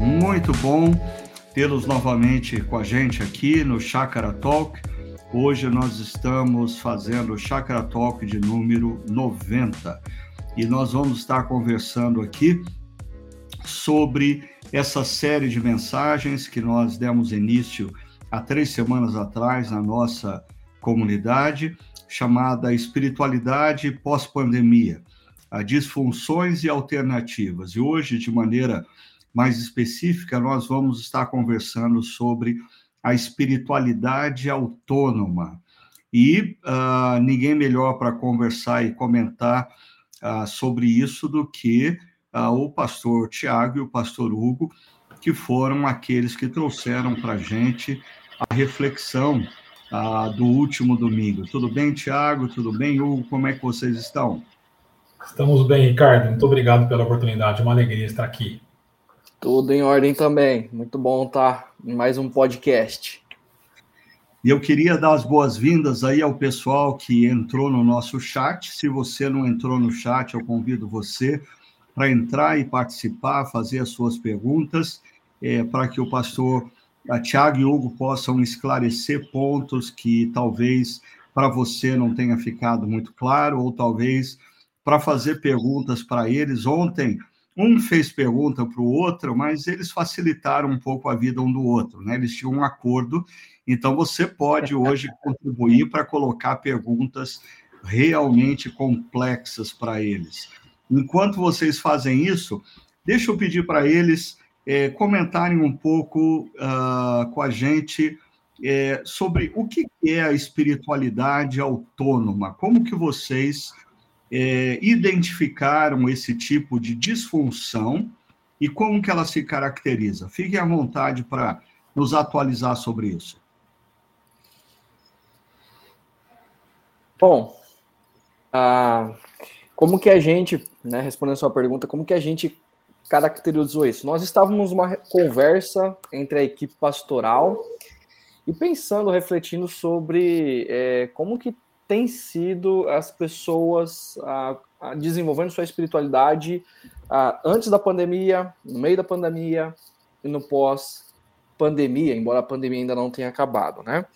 muito bom tê-los novamente com a gente aqui no Chakra Talk. Hoje nós estamos fazendo o Chakra Talk de número 90 e nós vamos estar conversando aqui sobre essa série de mensagens que nós demos início há três semanas atrás na nossa comunidade, chamada Espiritualidade Pós-Pandemia a disfunções e alternativas. E hoje, de maneira mais específica, nós vamos estar conversando sobre a espiritualidade autônoma. E uh, ninguém melhor para conversar e comentar uh, sobre isso do que uh, o pastor Tiago e o pastor Hugo, que foram aqueles que trouxeram para a gente a reflexão do último domingo. Tudo bem, Tiago? Tudo bem, Hugo? Como é que vocês estão? Estamos bem, Ricardo. Muito obrigado pela oportunidade. Uma alegria estar aqui. Tudo em ordem também. Muito bom estar em mais um podcast. E eu queria dar as boas-vindas aí ao pessoal que entrou no nosso chat. Se você não entrou no chat, eu convido você para entrar e participar, fazer as suas perguntas, é, para que o pastor Tiago e Hugo possam esclarecer pontos que talvez para você não tenha ficado muito claro, ou talvez para fazer perguntas para eles. Ontem, um fez pergunta para o outro, mas eles facilitaram um pouco a vida um do outro, né? Eles tinham um acordo, então você pode hoje contribuir para colocar perguntas realmente complexas para eles. Enquanto vocês fazem isso, deixa eu pedir para eles é, comentarem um pouco uh, com a gente é, sobre o que é a espiritualidade autônoma, como que vocês é, identificaram esse tipo de disfunção e como que ela se caracteriza. Fiquem à vontade para nos atualizar sobre isso. Bom, como que a gente, né, respondendo a sua pergunta, como que a gente caracterizou isso? Nós estávamos numa conversa entre a equipe pastoral e pensando, refletindo sobre é, como que tem sido as pessoas ah, desenvolvendo sua espiritualidade ah, antes da pandemia, no meio da pandemia e no pós-pandemia, embora a pandemia ainda não tenha acabado, né?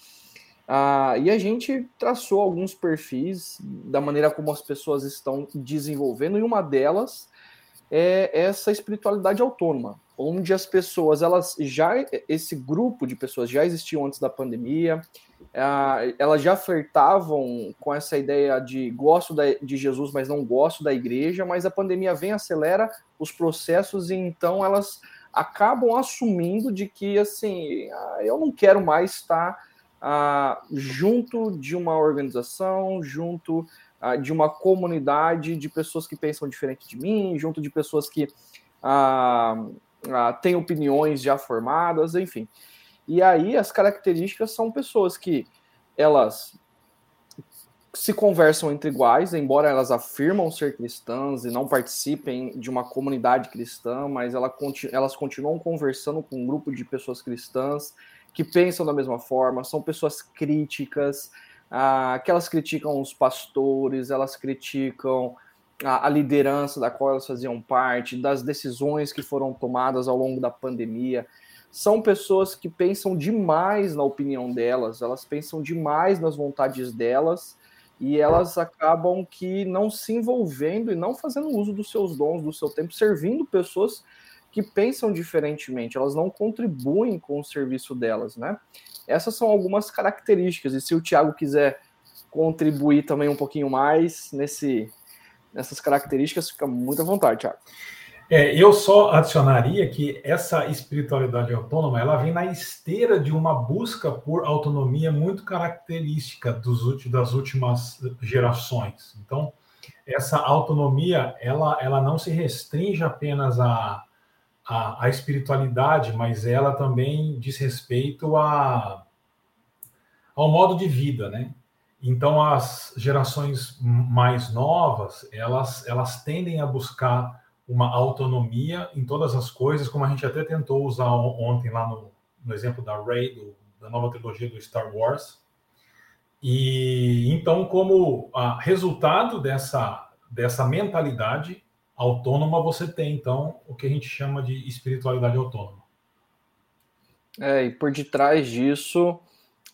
Ah, e a gente traçou alguns perfis da maneira como as pessoas estão desenvolvendo, e uma delas é essa espiritualidade autônoma, onde as pessoas, elas já, esse grupo de pessoas já existiam antes da pandemia, elas já flertavam com essa ideia de gosto de Jesus, mas não gosto da igreja, mas a pandemia vem, acelera os processos e então elas acabam assumindo de que, assim, ah, eu não quero mais estar ah, junto de uma organização, junto ah, de uma comunidade de pessoas que pensam diferente de mim, junto de pessoas que ah, ah, têm opiniões já formadas, enfim. E aí as características são pessoas que elas se conversam entre iguais, embora elas afirmam ser cristãs e não participem de uma comunidade cristã, mas ela, elas continuam conversando com um grupo de pessoas cristãs que pensam da mesma forma, são pessoas críticas, ah, que elas criticam os pastores, elas criticam a, a liderança da qual elas faziam parte, das decisões que foram tomadas ao longo da pandemia são pessoas que pensam demais na opinião delas, elas pensam demais nas vontades delas e elas acabam que não se envolvendo e não fazendo uso dos seus dons, do seu tempo, servindo pessoas que pensam diferentemente, elas não contribuem com o serviço delas, né? Essas são algumas características, e se o Tiago quiser contribuir também um pouquinho mais nesse, nessas características, fica muito à vontade, Tiago. É, eu só adicionaria que essa espiritualidade autônoma ela vem na esteira de uma busca por autonomia muito característica dos, das últimas gerações. Então, essa autonomia ela, ela não se restringe apenas à, à, à espiritualidade, mas ela também diz respeito a, ao modo de vida, né? Então, as gerações mais novas, elas, elas tendem a buscar uma autonomia em todas as coisas, como a gente até tentou usar ontem lá no, no exemplo da Rey, do, da nova trilogia do Star Wars. E então, como a resultado dessa, dessa mentalidade autônoma, você tem, então, o que a gente chama de espiritualidade autônoma. É, e por detrás disso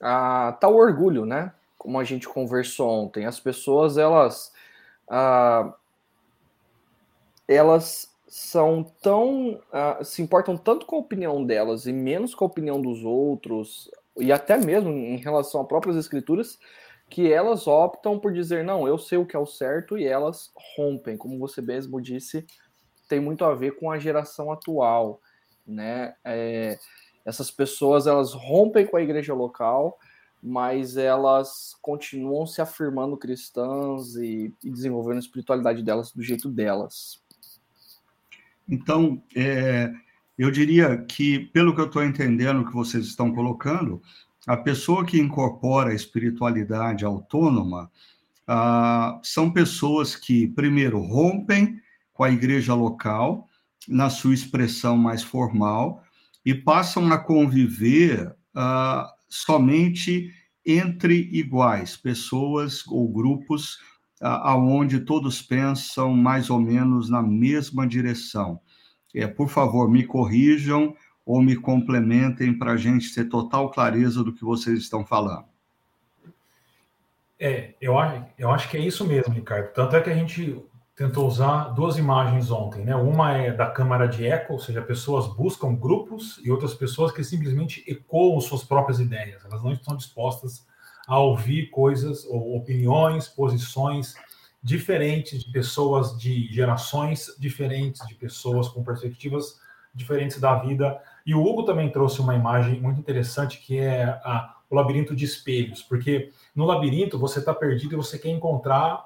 ah, tá o orgulho, né? Como a gente conversou ontem. As pessoas, elas. Ah, elas são tão. Ah, se importam tanto com a opinião delas e menos com a opinião dos outros, e até mesmo em relação a próprias escrituras, que elas optam por dizer, não, eu sei o que é o certo, e elas rompem. Como você mesmo disse, tem muito a ver com a geração atual, né? É, essas pessoas, elas rompem com a igreja local, mas elas continuam se afirmando cristãs e, e desenvolvendo a espiritualidade delas do jeito delas. Então, é, eu diria que, pelo que eu estou entendendo que vocês estão colocando, a pessoa que incorpora a espiritualidade autônoma ah, são pessoas que, primeiro, rompem com a igreja local, na sua expressão mais formal, e passam a conviver ah, somente entre iguais, pessoas ou grupos aonde todos pensam mais ou menos na mesma direção. É, por favor, me corrijam ou me complementem para a gente ter total clareza do que vocês estão falando. É, eu eu acho que é isso mesmo, Ricardo. Tanto é que a gente tentou usar duas imagens ontem, né? Uma é da câmara de eco, ou seja, pessoas buscam grupos e outras pessoas que simplesmente ecoam suas próprias ideias. Elas não estão dispostas a ouvir coisas ou opiniões, posições diferentes de pessoas de gerações diferentes, de pessoas com perspectivas diferentes da vida. E o Hugo também trouxe uma imagem muito interessante que é a, o labirinto de espelhos, porque no labirinto você está perdido e você quer encontrar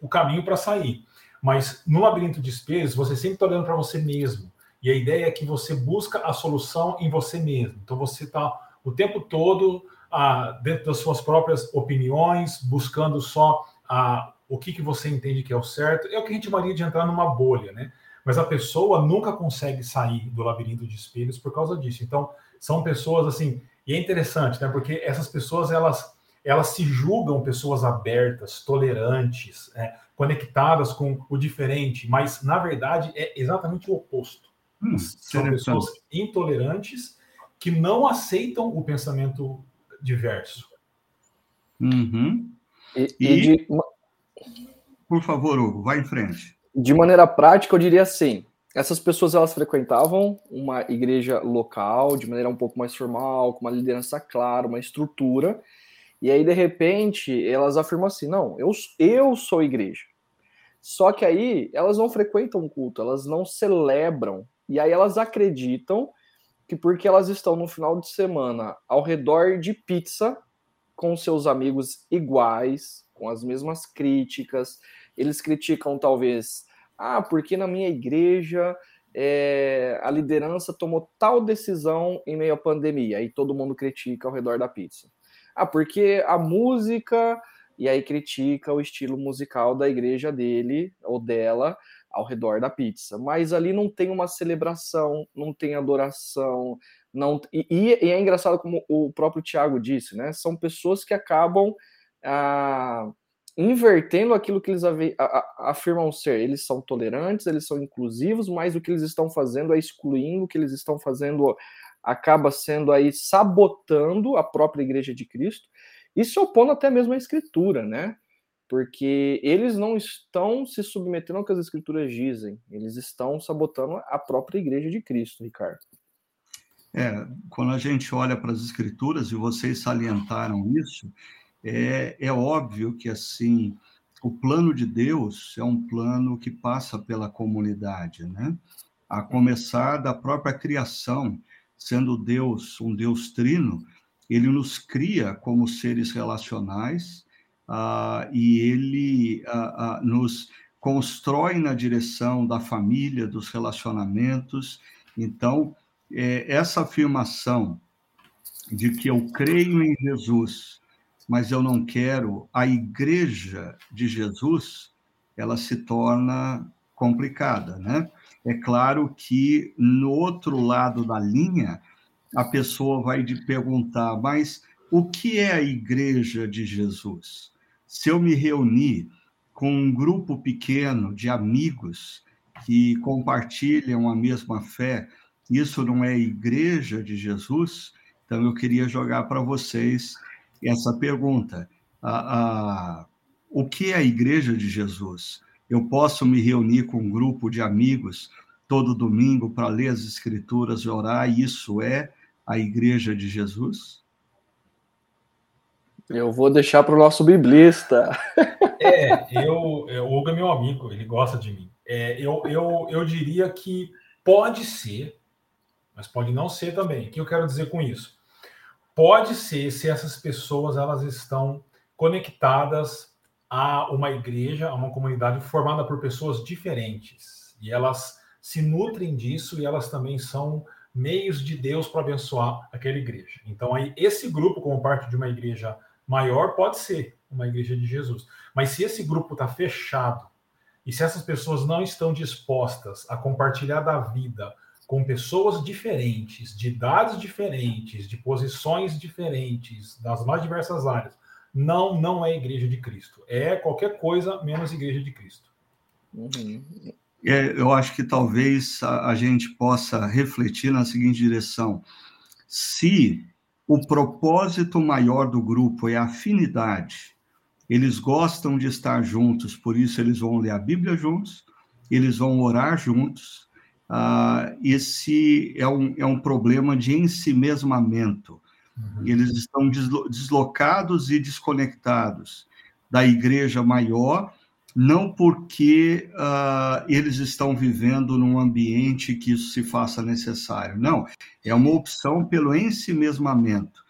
o caminho para sair. Mas no labirinto de espelhos você sempre está olhando para você mesmo. E a ideia é que você busca a solução em você mesmo. Então você está o tempo todo ah, dentro das suas próprias opiniões, buscando só ah, o que, que você entende que é o certo. É o que a gente chamaria de entrar numa bolha, né? Mas a pessoa nunca consegue sair do labirinto de espelhos por causa disso. Então, são pessoas assim, e é interessante, né? Porque essas pessoas elas elas se julgam pessoas abertas, tolerantes, né? conectadas com o diferente, mas na verdade é exatamente o oposto. Hum, são pessoas intolerantes que não aceitam o pensamento diverso. Uhum. E, e, e de... por favor, Hugo, vá em frente. De maneira prática, eu diria assim: essas pessoas elas frequentavam uma igreja local de maneira um pouco mais formal, com uma liderança clara, uma estrutura, e aí de repente elas afirmam assim: não, eu, eu sou igreja. Só que aí elas não frequentam o culto, elas não celebram, e aí elas acreditam que porque elas estão no final de semana ao redor de pizza com seus amigos iguais, com as mesmas críticas, eles criticam talvez, ah, porque na minha igreja é, a liderança tomou tal decisão em meio à pandemia, aí todo mundo critica ao redor da pizza. Ah, porque a música, e aí critica o estilo musical da igreja dele ou dela, ao redor da pizza. Mas ali não tem uma celebração, não tem adoração, não e, e é engraçado como o próprio Tiago disse, né? São pessoas que acabam ah, invertendo aquilo que eles afirmam ser. Eles são tolerantes, eles são inclusivos, mas o que eles estão fazendo é excluindo, o que eles estão fazendo acaba sendo aí sabotando a própria igreja de Cristo e se opondo até mesmo à escritura, né? Porque eles não estão se submetendo ao que as escrituras dizem, eles estão sabotando a própria igreja de Cristo, Ricardo. É, quando a gente olha para as escrituras, e vocês salientaram isso, é, é óbvio que, assim, o plano de Deus é um plano que passa pela comunidade, né? A começar da própria criação, sendo Deus um Deus trino, ele nos cria como seres relacionais, uh, e ele uh, uh, nos constrói na direção da família, dos relacionamentos. Então, é, essa afirmação de que eu creio em Jesus, mas eu não quero a igreja de Jesus, ela se torna complicada, né? É claro que no outro lado da linha, a pessoa vai te perguntar, mas o que é a igreja de Jesus? Se eu me reunir com um grupo pequeno de amigos que compartilham a mesma fé, isso não é igreja de Jesus? Então, eu queria jogar para vocês essa pergunta. A, a, o que é a igreja de Jesus? Eu posso me reunir com um grupo de amigos todo domingo para ler as escrituras e orar, isso é a igreja de Jesus? Eu vou deixar para o nosso biblista. É, eu, é, o Hugo é meu amigo, ele gosta de mim. É, eu, eu, eu diria que pode ser, mas pode não ser também. O que eu quero dizer com isso? Pode ser se essas pessoas elas estão conectadas a uma igreja, a uma comunidade formada por pessoas diferentes e elas se nutrem disso e elas também são meios de Deus para abençoar aquela igreja. Então aí esse grupo como parte de uma igreja maior pode ser uma igreja de Jesus. Mas se esse grupo está fechado e se essas pessoas não estão dispostas a compartilhar da vida com pessoas diferentes, de idades diferentes, de posições diferentes, das mais diversas áreas, não, não é igreja de Cristo. É qualquer coisa menos igreja de Cristo. Uhum. É, eu acho que talvez a, a gente possa refletir na seguinte direção: se o propósito maior do grupo é a afinidade. Eles gostam de estar juntos, por isso eles vão ler a Bíblia juntos, eles vão orar juntos. Ah, esse é um, é um problema de ensimesmamento. Uhum. Eles estão deslocados e desconectados da igreja maior não porque uh, eles estão vivendo num ambiente que isso se faça necessário. Não, é uma opção pelo ensimesmamento.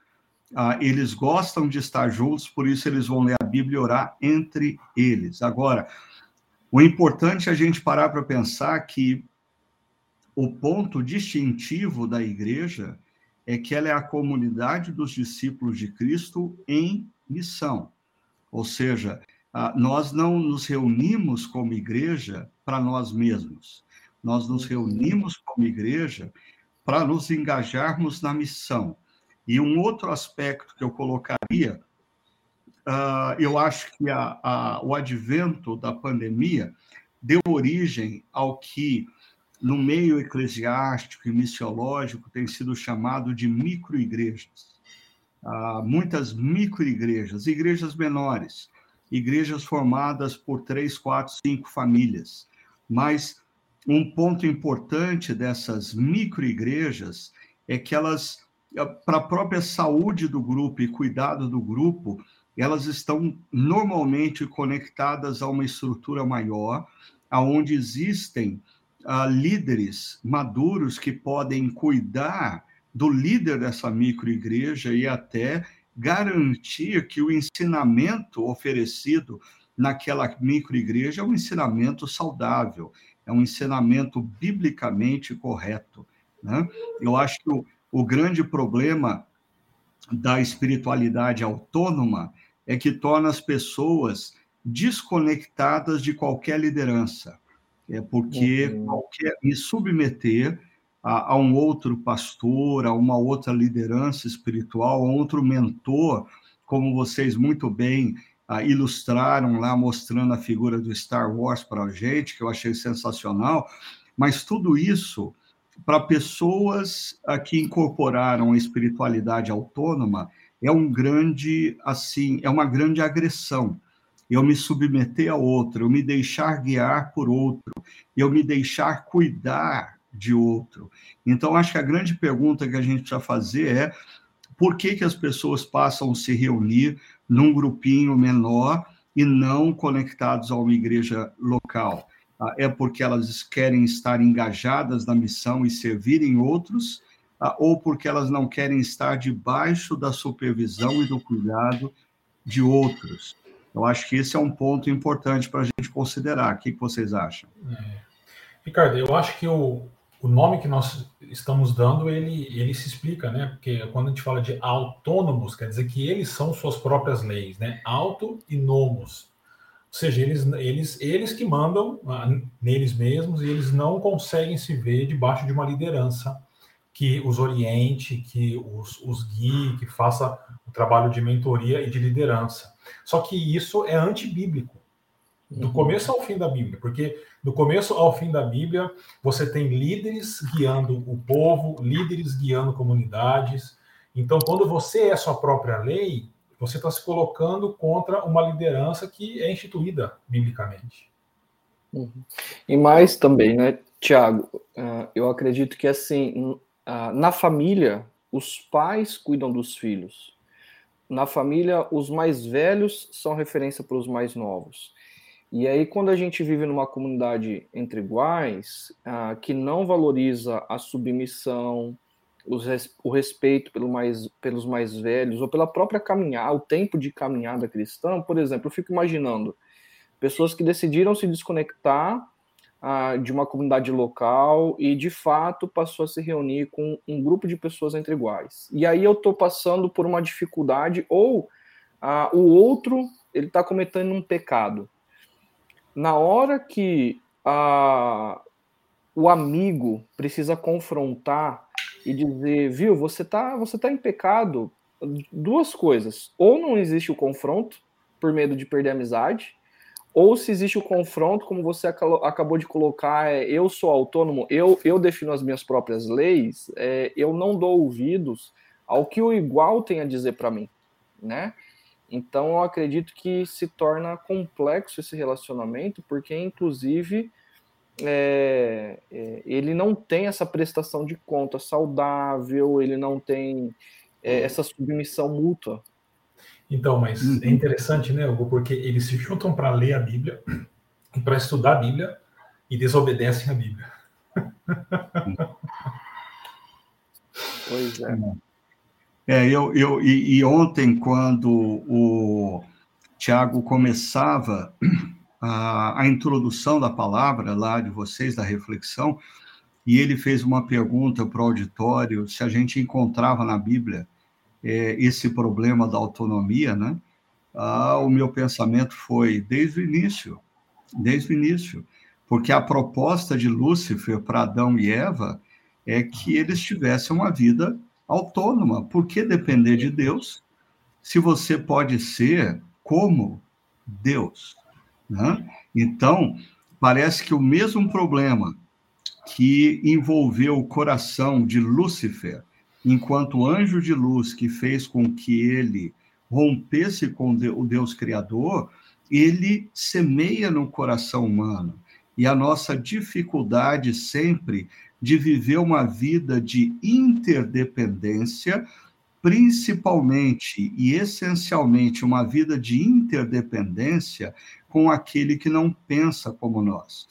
Uh, eles gostam de estar juntos, por isso eles vão ler a Bíblia e orar entre eles. Agora, o importante é a gente parar para pensar que o ponto distintivo da igreja é que ela é a comunidade dos discípulos de Cristo em missão. Ou seja, nós não nos reunimos como igreja para nós mesmos. Nós nos reunimos como igreja para nos engajarmos na missão. E um outro aspecto que eu colocaria, uh, eu acho que a, a, o advento da pandemia deu origem ao que, no meio eclesiástico e missiológico, tem sido chamado de microigrejas. Uh, muitas microigrejas, igrejas menores, igrejas formadas por três, quatro, cinco famílias. Mas um ponto importante dessas microigrejas é que elas, para a própria saúde do grupo e cuidado do grupo, elas estão normalmente conectadas a uma estrutura maior, aonde existem uh, líderes maduros que podem cuidar do líder dessa microigreja e até garantir que o ensinamento oferecido naquela microigreja é um ensinamento saudável, é um ensinamento biblicamente correto. Né? Eu acho que o, o grande problema da espiritualidade autônoma é que torna as pessoas desconectadas de qualquer liderança. É porque uhum. qualquer me submeter a, a, um outro pastor, a uma outra liderança espiritual, a outro mentor, como vocês muito bem uh, ilustraram lá, mostrando a figura do Star Wars para a gente, que eu achei sensacional, mas tudo isso para pessoas uh, que incorporaram a espiritualidade autônoma é um grande assim é uma grande agressão. Eu me submeter a outro, eu me deixar guiar por outro, eu me deixar cuidar de outro. Então, acho que a grande pergunta que a gente precisa fazer é por que, que as pessoas passam a se reunir num grupinho menor e não conectados a uma igreja local? Ah, é porque elas querem estar engajadas na missão e servirem outros, ah, ou porque elas não querem estar debaixo da supervisão e do cuidado de outros? Eu acho que esse é um ponto importante para a gente considerar. O que, vocês acham? É. Ricardo, eu acho que o, o nome que nós estamos dando, ele, ele se explica, né? Porque quando a gente fala de autônomos, quer dizer que eles são suas próprias leis, né? Auto e nomos. Ou seja, eles, eles, eles que mandam ah, neles mesmos e eles não conseguem se ver debaixo de uma liderança que os oriente, que os, os guie, que faça o trabalho de mentoria e de liderança. Só que isso é antibíblico. Do começo ao fim da Bíblia, porque do começo ao fim da Bíblia você tem líderes guiando o povo, líderes guiando comunidades. Então, quando você é sua própria lei, você está se colocando contra uma liderança que é instituída biblicamente. Uhum. E mais também, né, Tiago? Uh, eu acredito que assim, uh, na família, os pais cuidam dos filhos. Na família, os mais velhos são referência para os mais novos. E aí, quando a gente vive numa comunidade entre iguais, ah, que não valoriza a submissão, res, o respeito pelo mais, pelos mais velhos, ou pela própria caminhada, o tempo de caminhada cristã, por exemplo, eu fico imaginando pessoas que decidiram se desconectar ah, de uma comunidade local e, de fato, passou a se reunir com um grupo de pessoas entre iguais. E aí eu estou passando por uma dificuldade, ou ah, o outro ele está cometendo um pecado na hora que a, o amigo precisa confrontar e dizer, viu, você tá, você tá em pecado, duas coisas. Ou não existe o confronto por medo de perder a amizade, ou se existe o confronto, como você acabou de colocar, é, eu sou autônomo, eu, eu defino as minhas próprias leis, é, eu não dou ouvidos ao que o igual tem a dizer para mim, né? Então, eu acredito que se torna complexo esse relacionamento, porque, inclusive, é, é, ele não tem essa prestação de conta saudável, ele não tem é, essa submissão mútua. Então, mas uhum. é interessante, né, Hugo, porque eles se juntam para ler a Bíblia, para estudar a Bíblia, e desobedecem a Bíblia. Pois é. É, eu, eu, e, e ontem, quando o Tiago começava a, a, introdução da palavra lá de vocês, da reflexão, e ele fez uma pergunta para o auditório se a gente encontrava na Bíblia é, esse problema da autonomia, né? Ah, o meu pensamento foi desde o início, desde o início, porque a proposta de Lúcifer para Adão e Eva é que eles tivessem uma vida autônoma. Por que depender de Deus se você pode ser como Deus? Né? Então, parece que o mesmo problema que envolveu o coração de Lúcifer, enquanto anjo de luz que fez com que ele rompesse com o Deus Criador, ele semeia no coração humano. E a nossa dificuldade sempre de viver uma vida de interdependência, principalmente e essencialmente uma vida de interdependência com aquele que não pensa como nós,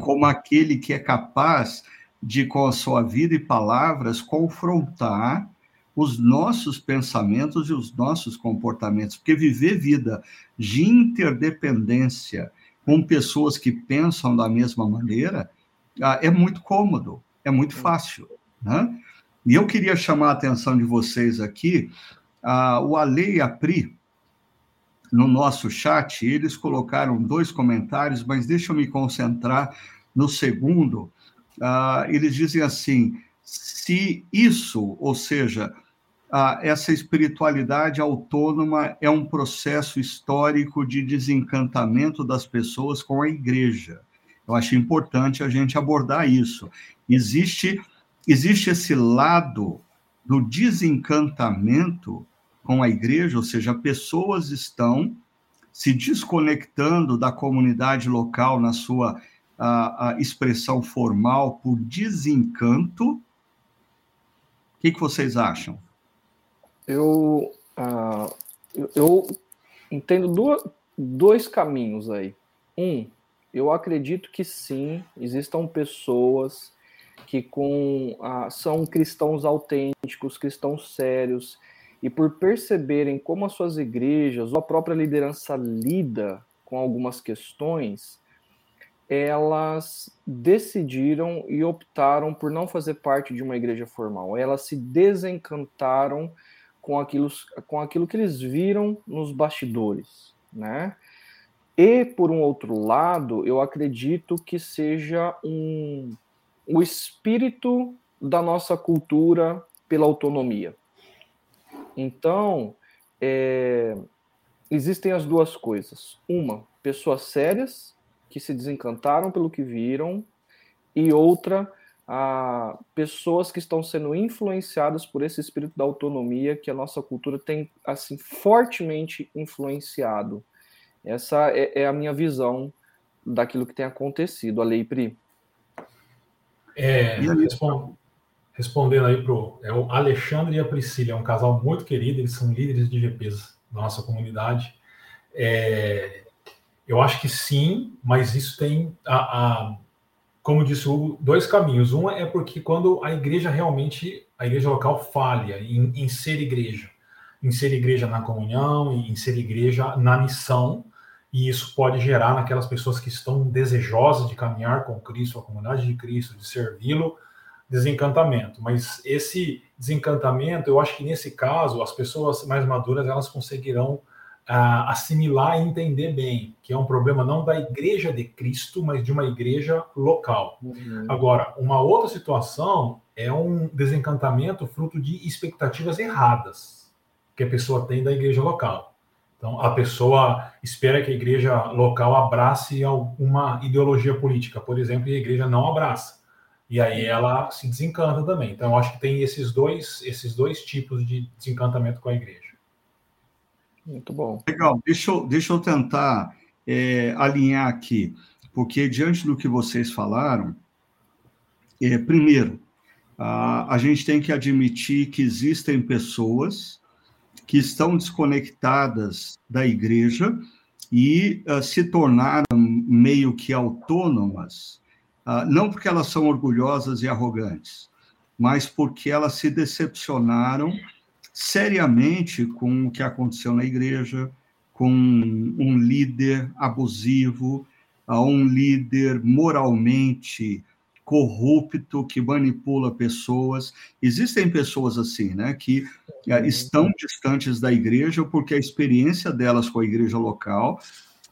como aquele que é capaz de, com a sua vida e palavras, confrontar os nossos pensamentos e os nossos comportamentos, porque viver vida de interdependência com pessoas que pensam da mesma maneira é muito cômodo, é muito fácil. Né? E eu queria chamar a atenção de vocês aqui, ah, o Ale e a Pri, no nosso chat, eles colocaram dois comentários, mas deixa eu me concentrar no segundo. Ah, eles dizem assim: se isso, ou seja, essa espiritualidade autônoma é um processo histórico de desencantamento das pessoas com a igreja. Eu acho importante a gente abordar isso. Existe, existe esse lado do desencantamento com a igreja, ou seja, pessoas estão se desconectando da comunidade local na sua a, a expressão formal por desencanto. O que, que vocês acham? Eu, uh, eu, eu, entendo duas, dois caminhos aí. Um, eu acredito que sim, existam pessoas que com ah, são cristãos autênticos, cristãos sérios, e por perceberem como as suas igrejas ou a própria liderança lida com algumas questões, elas decidiram e optaram por não fazer parte de uma igreja formal. Elas se desencantaram com aquilo, com aquilo que eles viram nos bastidores, né? E, por um outro lado, eu acredito que seja um, o espírito da nossa cultura pela autonomia. Então, é, existem as duas coisas. Uma, pessoas sérias que se desencantaram pelo que viram, e outra, a pessoas que estão sendo influenciadas por esse espírito da autonomia que a nossa cultura tem assim fortemente influenciado. Essa é, é a minha visão daquilo que tem acontecido. A lei Pri. É, respondendo aí pro é o Alexandre e a Priscila, é um casal muito querido, eles são líderes de GPs da nossa comunidade. É, eu acho que sim, mas isso tem a, a como disse o Hugo, dois caminhos. Um é porque quando a igreja realmente, a igreja local falha em, em ser igreja, em ser igreja na comunhão, em ser igreja na missão, e isso pode gerar naquelas pessoas que estão desejosas de caminhar com Cristo, a comunidade de Cristo, de servi-lo, desencantamento. Mas esse desencantamento, eu acho que nesse caso, as pessoas mais maduras, elas conseguirão uh, assimilar e entender bem, que é um problema não da igreja de Cristo, mas de uma igreja local. Uhum. Agora, uma outra situação é um desencantamento fruto de expectativas erradas que a pessoa tem da igreja local. Então, a pessoa espera que a igreja local abrace alguma ideologia política, por exemplo, e a igreja não abraça. E aí ela se desencanta também. Então, eu acho que tem esses dois, esses dois tipos de desencantamento com a igreja. Muito bom. Legal, deixa eu, deixa eu tentar é, alinhar aqui, porque diante do que vocês falaram, é, primeiro, a, a gente tem que admitir que existem pessoas que estão desconectadas da igreja e uh, se tornaram meio que autônomas, uh, não porque elas são orgulhosas e arrogantes, mas porque elas se decepcionaram seriamente com o que aconteceu na igreja, com um líder abusivo, um líder moralmente corrupto que manipula pessoas. Existem pessoas assim, né, que eh, estão distantes da igreja porque a experiência delas com a igreja local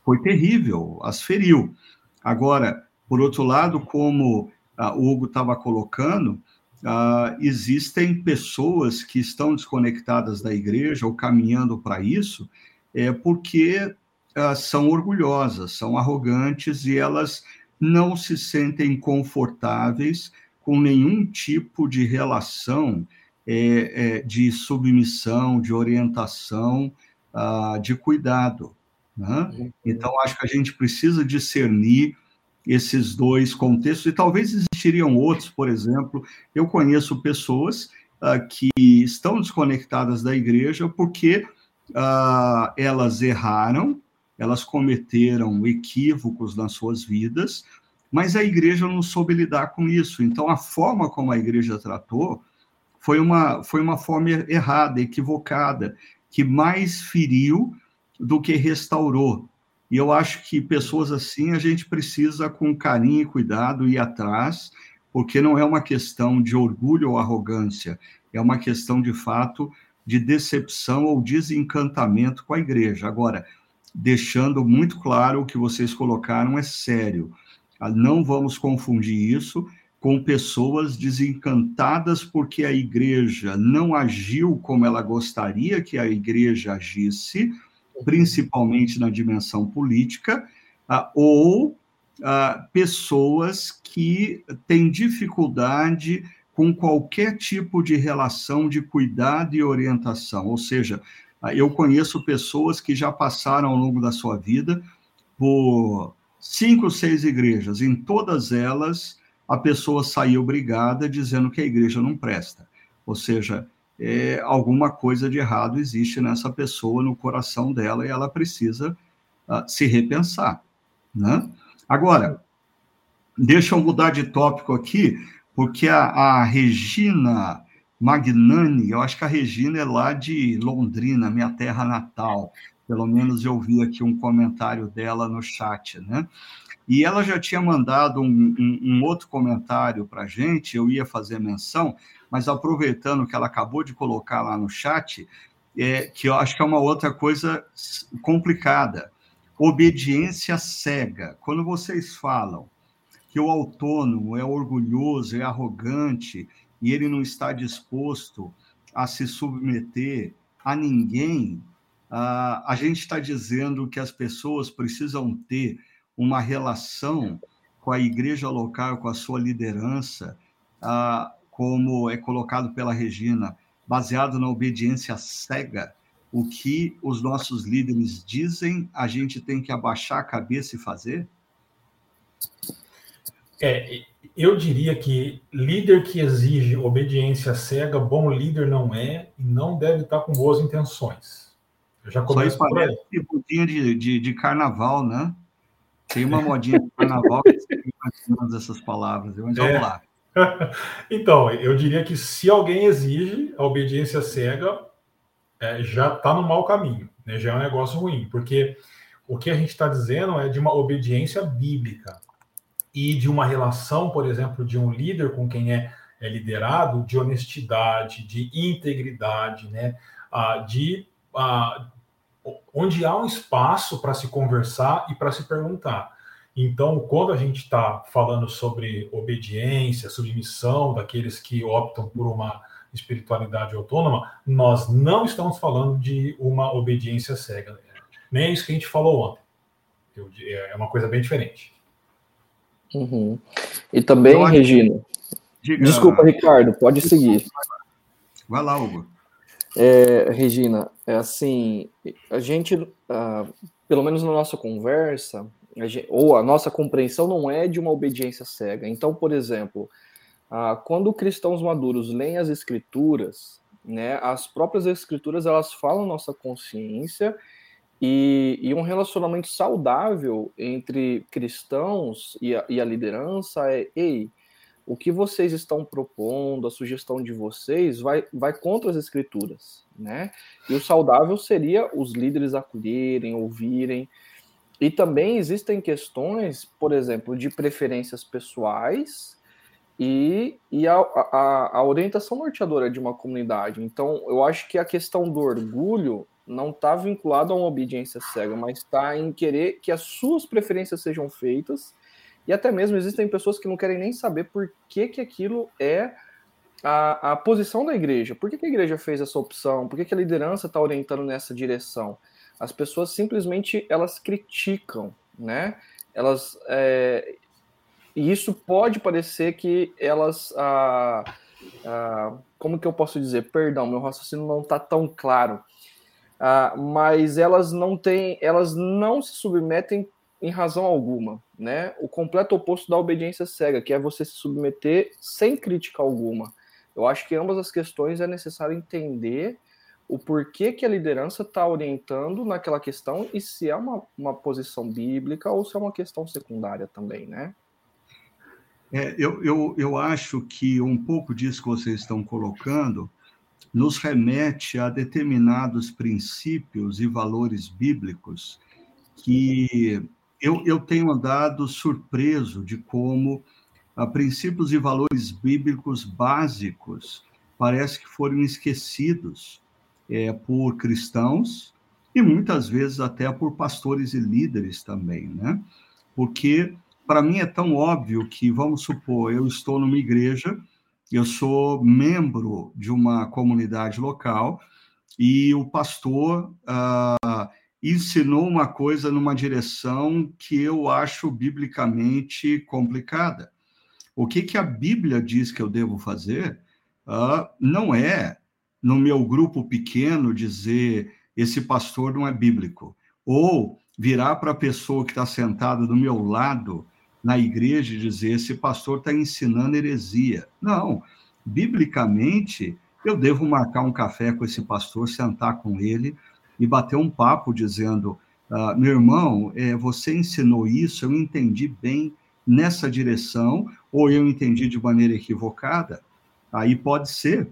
foi terrível, as feriu. Agora, por outro lado, como ah, o Hugo estava colocando, Uh, existem pessoas que estão desconectadas da igreja ou caminhando para isso, é porque uh, são orgulhosas, são arrogantes e elas não se sentem confortáveis com nenhum tipo de relação é, é, de submissão, de orientação, uh, de cuidado. Né? Uhum. Então, acho que a gente precisa discernir esses dois contextos, e talvez existiriam outros, por exemplo, eu conheço pessoas uh, que estão desconectadas da igreja porque uh, elas erraram, elas cometeram equívocos nas suas vidas, mas a igreja não soube lidar com isso. Então, a forma como a igreja tratou foi uma, foi uma forma errada, equivocada, que mais feriu do que restaurou. E eu acho que pessoas assim a gente precisa, com carinho e cuidado, ir atrás, porque não é uma questão de orgulho ou arrogância, é uma questão, de fato, de decepção ou desencantamento com a igreja. Agora, deixando muito claro o que vocês colocaram é sério. Ah, não vamos confundir isso com pessoas desencantadas porque a igreja não agiu como ela gostaria que a igreja agisse principalmente na dimensão política, uh, ou uh, pessoas que têm dificuldade com qualquer tipo de relação de cuidado e orientação. Ou seja, eu conheço pessoas que já passaram ao longo da sua vida por cinco, seis igrejas. Em todas elas, a pessoa saiu obrigada dizendo que a igreja não presta. Ou seja, é, alguma coisa de errado existe nessa pessoa, no coração dela, e ela precisa uh, se repensar. Né? Agora, deixa eu mudar de tópico aqui, porque a, a Regina Magnani, eu acho que a Regina é lá de Londrina, minha terra natal. Pelo menos eu vi aqui um comentário dela no chat, né? E ela já tinha mandado um, um, um outro comentário para a gente, eu ia fazer menção, mas aproveitando que ela acabou de colocar lá no chat, é, que eu acho que é uma outra coisa complicada. Obediência cega. Quando vocês falam que o autônomo é orgulhoso, é arrogante e ele não está disposto a se submeter a ninguém, uh, a gente está dizendo que as pessoas precisam ter uma relação com a igreja local, com a sua liderança, uh, como é colocado pela Regina, baseado na obediência cega. O que os nossos líderes dizem, a gente tem que abaixar a cabeça e fazer? É, eu diria que líder que exige obediência cega, bom líder não é e não deve estar com boas intenções. Eu já começo Só por aí. de, de, de, carnaval, né? Tem uma modinha de carnaval que essas palavras. Mas é. vamos lá. então, eu diria que se alguém exige a obediência cega, é, já está no mau caminho, né? já é um negócio ruim, porque o que a gente está dizendo é de uma obediência bíblica e de uma relação, por exemplo, de um líder com quem é, é liderado, de honestidade, de integridade, né? Ah, de ah, onde há um espaço para se conversar e para se perguntar. Então, quando a gente está falando sobre obediência, submissão daqueles que optam por uma espiritualidade autônoma, nós não estamos falando de uma obediência cega. Nem isso que a gente falou ontem. É uma coisa bem diferente. Uhum. E também, então, Regina. Diga... Desculpa, Ricardo, pode seguir. Vai lá, Hugo. É, Regina, é assim, a gente, uh, pelo menos na nossa conversa, a gente, ou a nossa compreensão não é de uma obediência cega. Então, por exemplo, uh, quando cristãos maduros leem as escrituras, né, as próprias escrituras elas falam nossa consciência e, e, um relacionamento saudável entre cristãos e a, e a, liderança é: ei, o que vocês estão propondo, a sugestão de vocês, vai, vai contra as escrituras, né? E o saudável seria os líderes acolherem, ouvirem. E também existem questões, por exemplo, de preferências pessoais e, e a, a, a orientação norteadora de uma comunidade. Então, eu acho que a questão do orgulho não está vinculado a uma obediência cega, mas está em querer que as suas preferências sejam feitas. E até mesmo existem pessoas que não querem nem saber por que, que aquilo é a, a posição da igreja. Por que, que a igreja fez essa opção? Por que, que a liderança está orientando nessa direção? As pessoas simplesmente elas criticam, né? Elas é, e isso pode parecer que elas ah, como que eu posso dizer? Perdão, meu raciocínio não está tão claro Uh, mas elas não têm, elas não se submetem em razão alguma, né? O completo oposto da obediência cega, que é você se submeter sem crítica alguma. Eu acho que ambas as questões é necessário entender o porquê que a liderança está orientando naquela questão e se é uma, uma posição bíblica ou se é uma questão secundária também, né? É, eu, eu, eu acho que um pouco disso que vocês estão colocando nos remete a determinados princípios e valores bíblicos que eu, eu tenho andado surpreso de como a ah, princípios e valores bíblicos básicos parece que foram esquecidos é, por cristãos e muitas vezes até por pastores e líderes também, né? Porque para mim é tão óbvio que, vamos supor, eu estou numa igreja eu sou membro de uma comunidade local e o pastor uh, ensinou uma coisa numa direção que eu acho biblicamente complicada. O que, que a Bíblia diz que eu devo fazer uh, não é, no meu grupo pequeno, dizer esse pastor não é bíblico. Ou virar para a pessoa que está sentada do meu lado na igreja e dizer esse pastor está ensinando heresia. Não, biblicamente, eu devo marcar um café com esse pastor, sentar com ele e bater um papo dizendo: ah, meu irmão, é, você ensinou isso, eu entendi bem nessa direção, ou eu entendi de maneira equivocada. Aí pode ser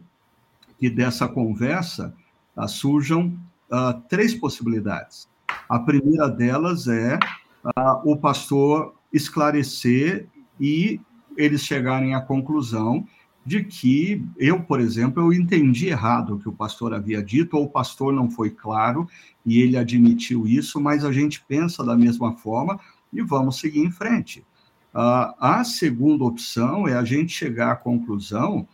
que dessa conversa ah, surjam ah, três possibilidades. A primeira delas é o pastor esclarecer e eles chegarem à conclusão de que eu, por exemplo, eu entendi errado o que o pastor havia dito, ou o pastor não foi claro e ele admitiu isso, mas a gente pensa da mesma forma e vamos seguir em frente. Uh, a segunda opção é a gente chegar à conclusão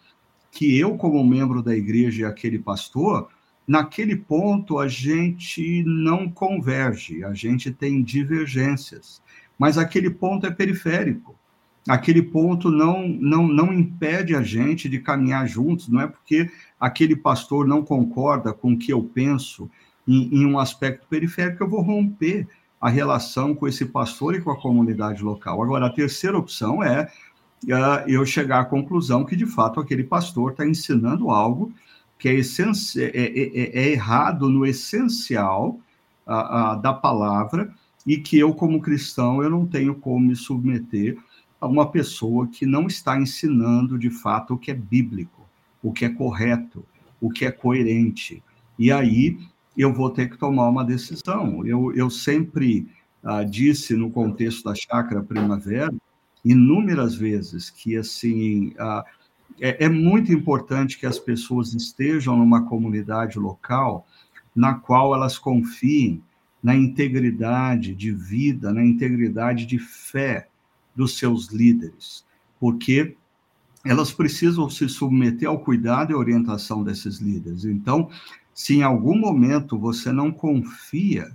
que eu, como membro da igreja e aquele pastor, naquele ponto a gente não converge, a gente tem divergências, mas aquele ponto é periférico. Aquele ponto não, não, não impede a gente de caminhar juntos, não é porque aquele pastor não concorda com o que eu penso em, em um aspecto periférico, eu vou romper a relação com esse pastor e com a comunidade local. Agora, a terceira opção é uh, eu chegar à conclusão que, de fato, aquele pastor está ensinando algo que é, é, é, é, é errado no essencial da palavra e que eu, como cristão, eu não tenho como me submeter a uma pessoa que não está ensinando, de fato, o que é bíblico, o que é correto, o que é coerente. E aí eu vou ter que tomar uma decisão. Eu, eu sempre uh, disse no contexto da chácara primavera, inúmeras vezes, que assim uh, é, é muito importante que as pessoas estejam numa comunidade local na qual elas confiem na integridade de vida, na integridade de fé dos seus líderes, porque elas precisam se submeter ao cuidado e orientação desses líderes. Então, se em algum momento você não confia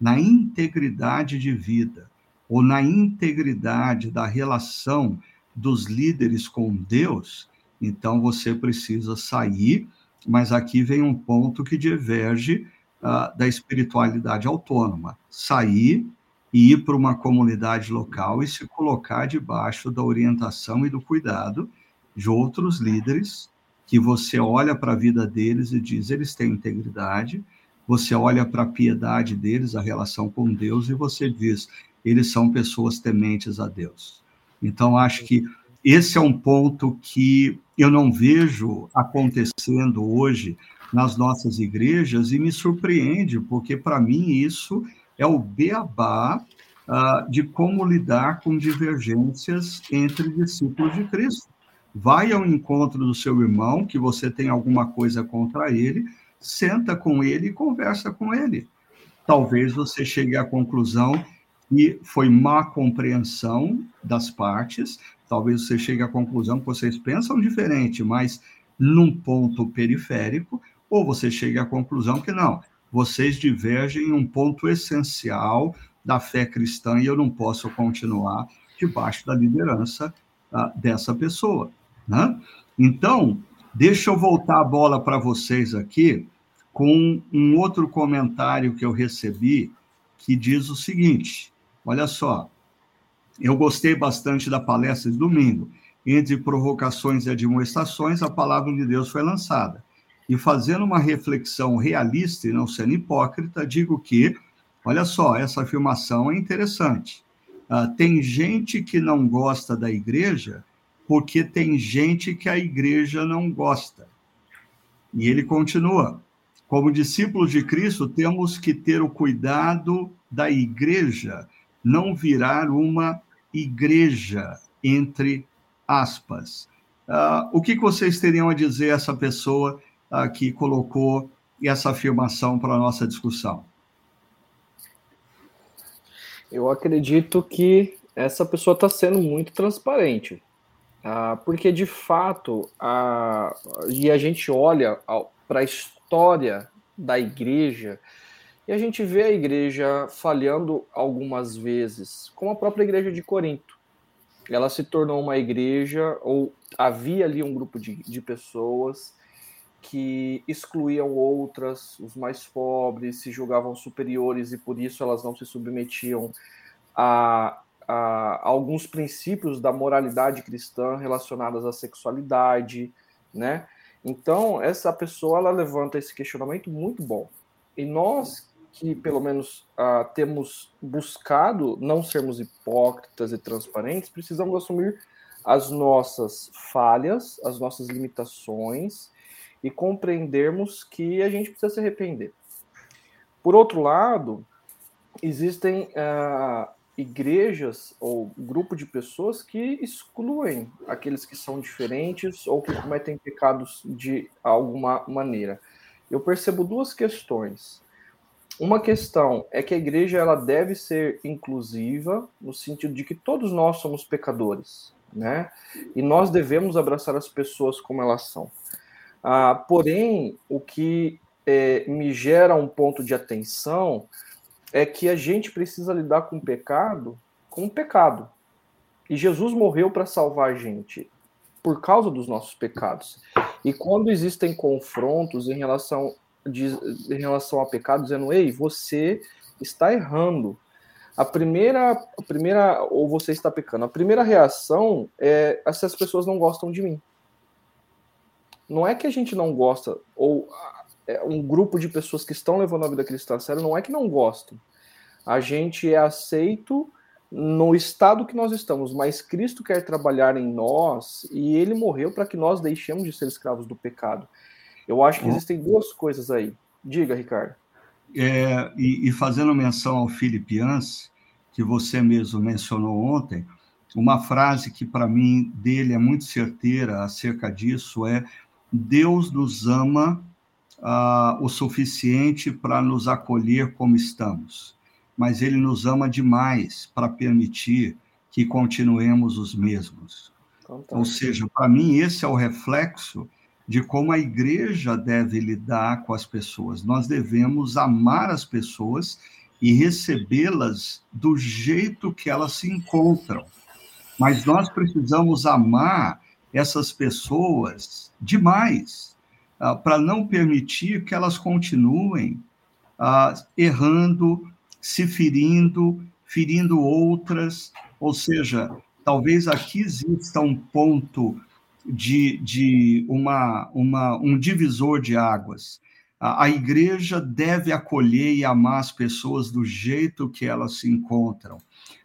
na integridade de vida ou na integridade da relação dos líderes com Deus, então você precisa sair, mas aqui vem um ponto que diverge uh, da espiritualidade autônoma. Sair e ir para uma comunidade local e se colocar debaixo da orientação e do cuidado de outros líderes que você olha para a vida deles e diz, eles têm integridade, você olha para a piedade deles, a relação com Deus, e você diz, eles são pessoas tementes a Deus. Então, acho que esse é um ponto que eu não vejo acontecendo hoje nas nossas igrejas e me surpreende, porque para mim isso é o beabá uh, de como lidar com divergências entre discípulos de Cristo vai ao encontro do seu irmão, que você tem alguma coisa contra ele, senta com ele e conversa com ele. Talvez você chegue à conclusão que foi má compreensão das partes, talvez você chegue à conclusão que vocês pensam diferente, mas num ponto periférico, ou você chegue à conclusão que não, vocês divergem em um ponto essencial da fé cristã e eu não posso continuar debaixo da liderança uh, dessa pessoa. Né? Então, deixa eu voltar a bola para vocês aqui com um outro comentário que eu recebi que diz o seguinte: olha só, eu gostei bastante da palestra de domingo. Entre provocações e admoestações, a palavra de Deus foi lançada. E fazendo uma reflexão realista e não sendo hipócrita, digo que, olha só, essa afirmação é interessante. Uh, tem gente que não gosta da igreja porque tem gente que a igreja não gosta. E ele continua: como discípulos de Cristo, temos que ter o cuidado da igreja não virar uma igreja, entre aspas. Uh, o que vocês teriam a dizer a essa pessoa uh, que colocou essa afirmação para a nossa discussão? Eu acredito que essa pessoa está sendo muito transparente. Ah, porque de fato, a, e a gente olha para a história da igreja e a gente vê a igreja falhando algumas vezes, como a própria igreja de Corinto. Ela se tornou uma igreja, ou havia ali um grupo de, de pessoas que excluíam outras, os mais pobres, se julgavam superiores e por isso elas não se submetiam a, a, alguns princípios da moralidade cristã relacionados à sexualidade, né? Então, essa pessoa ela levanta esse questionamento muito bom. E nós que pelo menos uh, temos buscado não sermos hipócritas e transparentes, precisamos assumir as nossas falhas, as nossas limitações e compreendermos que a gente precisa se arrepender. Por outro lado, existem uh, igrejas ou grupo de pessoas que excluem aqueles que são diferentes ou que cometem pecados de alguma maneira. Eu percebo duas questões. Uma questão é que a igreja ela deve ser inclusiva no sentido de que todos nós somos pecadores, né? E nós devemos abraçar as pessoas como elas são. Ah, porém, o que é, me gera um ponto de atenção é que a gente precisa lidar com o pecado com o pecado. E Jesus morreu para salvar a gente por causa dos nossos pecados. E quando existem confrontos em relação, de, em relação a pecado, dizendo, ei, você está errando. A primeira, a primeira, ou você está pecando, a primeira reação é se as pessoas não gostam de mim. Não é que a gente não gosta, ou é um grupo de pessoas que estão levando a vida cristã a sério, não é que não gostam. A gente é aceito no estado que nós estamos, mas Cristo quer trabalhar em nós e ele morreu para que nós deixemos de ser escravos do pecado. Eu acho que existem duas coisas aí. Diga, Ricardo. É, e, e, fazendo menção ao Filipians, que você mesmo mencionou ontem, uma frase que para mim dele é muito certeira acerca disso é: Deus nos ama ah, o suficiente para nos acolher como estamos, mas Ele nos ama demais para permitir que continuemos os mesmos. Então, tá. Ou seja, para mim, esse é o reflexo de como a igreja deve lidar com as pessoas. Nós devemos amar as pessoas e recebê-las do jeito que elas se encontram. Mas nós precisamos amar essas pessoas demais uh, para não permitir que elas continuem uh, errando, se ferindo, ferindo outras. Ou seja, talvez aqui exista um ponto de, de uma, uma, um divisor de águas. A, a igreja deve acolher e amar as pessoas do jeito que elas se encontram,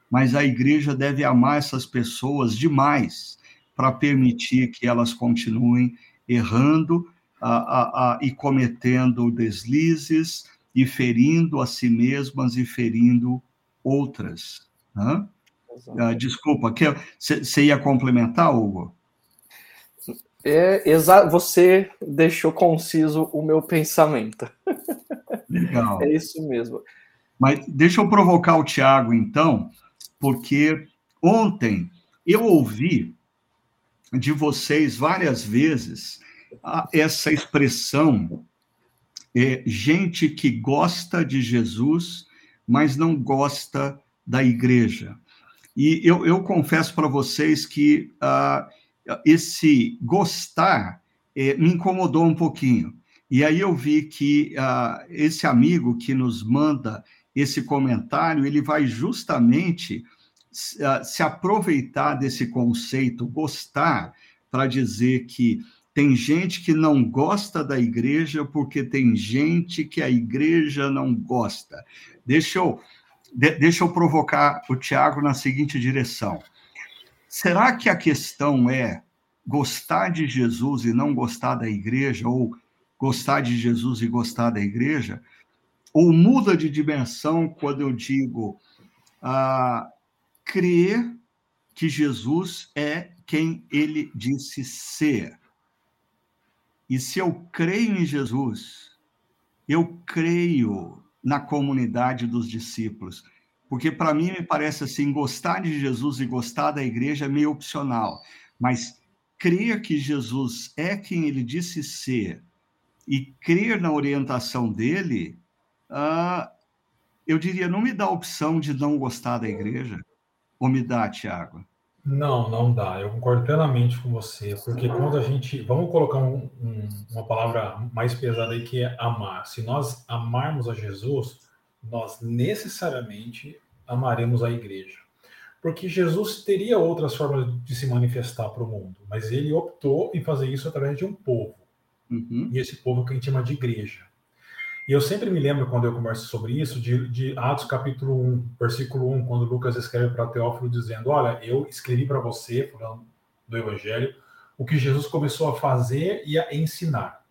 mas a igreja deve amar essas pessoas demais para permitir que elas continuem errando a, a, a, e cometendo deslizes e ferindo a si mesmas e ferindo outras. Né? Ah, desculpa, você ia complementar, Hugo? É, exa você deixou conciso o meu pensamento. Legal. É isso mesmo. Mas deixa eu provocar o Tiago, então, porque ontem eu ouvi de vocês várias vezes essa expressão é, gente que gosta de Jesus, mas não gosta da igreja. E eu, eu confesso para vocês que uh, esse gostar é, me incomodou um pouquinho. E aí eu vi que uh, esse amigo que nos manda esse comentário, ele vai justamente se aproveitar desse conceito gostar para dizer que tem gente que não gosta da igreja porque tem gente que a igreja não gosta. Deixa eu, de, deixa eu provocar o Tiago na seguinte direção. Será que a questão é gostar de Jesus e não gostar da igreja, ou gostar de Jesus e gostar da igreja? Ou muda de dimensão quando eu digo ah, crer que Jesus é quem ele disse ser? E se eu creio em Jesus, eu creio na comunidade dos discípulos. Porque para mim me parece assim, gostar de Jesus e gostar da igreja é meio opcional, mas crer que Jesus é quem ele disse ser e crer na orientação dele, uh, eu diria, não me dá a opção de não gostar da igreja. Ou me dá, Tiago? Não, não dá. Eu concordo plenamente com você, porque quando a gente. Vamos colocar um, um, uma palavra mais pesada aí que é amar. Se nós amarmos a Jesus, nós necessariamente amaremos a igreja. Porque Jesus teria outras formas de se manifestar para o mundo, mas ele optou em fazer isso através de um povo. Uhum. E esse povo que a gente chama de igreja. E eu sempre me lembro, quando eu converso sobre isso, de, de Atos capítulo 1, versículo 1, quando Lucas escreve para Teófilo dizendo: Olha, eu escrevi para você, falando do Evangelho, o que Jesus começou a fazer e a ensinar.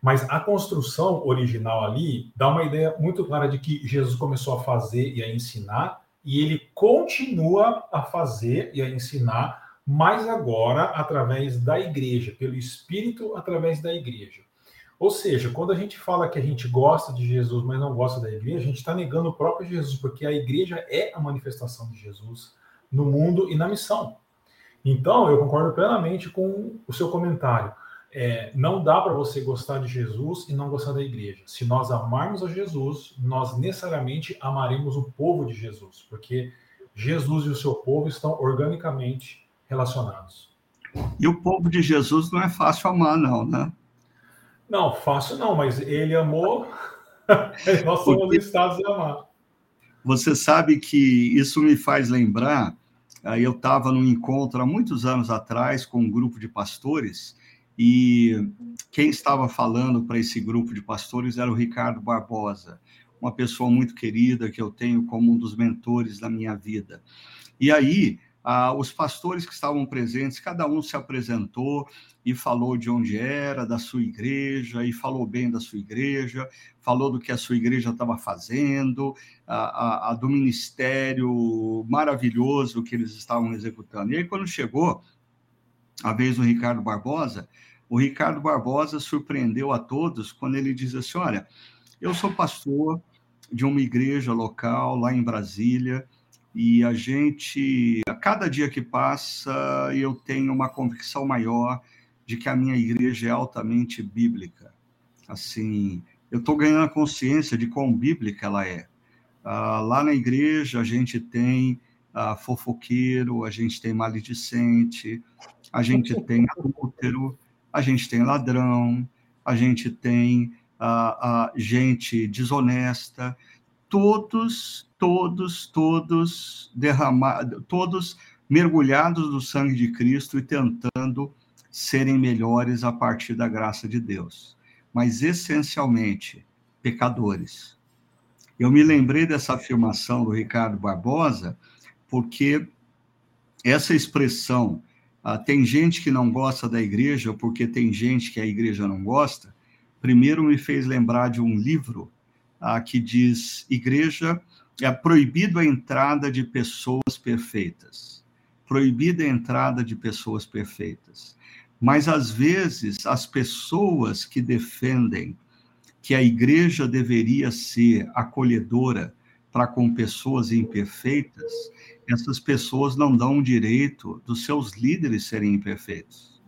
Mas a construção original ali dá uma ideia muito clara de que Jesus começou a fazer e a ensinar, e ele continua a fazer e a ensinar, mas agora através da igreja, pelo Espírito através da igreja. Ou seja, quando a gente fala que a gente gosta de Jesus, mas não gosta da igreja, a gente está negando o próprio Jesus, porque a igreja é a manifestação de Jesus no mundo e na missão. Então, eu concordo plenamente com o seu comentário. é, não dá para você gostar de Jesus e não gostar da igreja. Se nós amarmos a Jesus, nós necessariamente amaremos o povo de Jesus, porque Jesus e o seu povo estão organicamente relacionados. E o povo de Jesus não é fácil amar, não, né? Não, fácil não, mas ele amou, nós somos porque... listados a amar. Você sabe que isso me faz lembrar, eu estava num encontro há muitos anos atrás com um grupo de pastores, e quem estava falando para esse grupo de pastores era o Ricardo Barbosa, uma pessoa muito querida que eu tenho como um dos mentores da minha vida. E aí, ah, os pastores que estavam presentes, cada um se apresentou e falou de onde era, da sua igreja, e falou bem da sua igreja, falou do que a sua igreja estava fazendo, a, a, a, do ministério maravilhoso que eles estavam executando. E aí, quando chegou a vez do Ricardo Barbosa, o Ricardo Barbosa surpreendeu a todos quando ele diz assim: Olha, eu sou pastor de uma igreja local lá em Brasília e a gente, a cada dia que passa, eu tenho uma convicção maior de que a minha igreja é altamente bíblica. Assim, eu estou ganhando a consciência de quão bíblica ela é. Ah, lá na igreja a gente tem ah, fofoqueiro, a gente tem maledicente, a gente tem adúltero, a gente tem ladrão, a gente tem a, a gente desonesta, todos, todos, todos derramados, todos mergulhados no sangue de Cristo e tentando serem melhores a partir da graça de Deus, mas essencialmente pecadores. Eu me lembrei dessa afirmação do Ricardo Barbosa, porque essa expressão ah, tem gente que não gosta da igreja porque tem gente que a igreja não gosta. Primeiro me fez lembrar de um livro ah, que diz: Igreja é proibido a entrada de pessoas perfeitas. Proibida a entrada de pessoas perfeitas. Mas às vezes as pessoas que defendem que a igreja deveria ser acolhedora para com pessoas imperfeitas, essas pessoas não dão o direito dos seus líderes serem imperfeitos.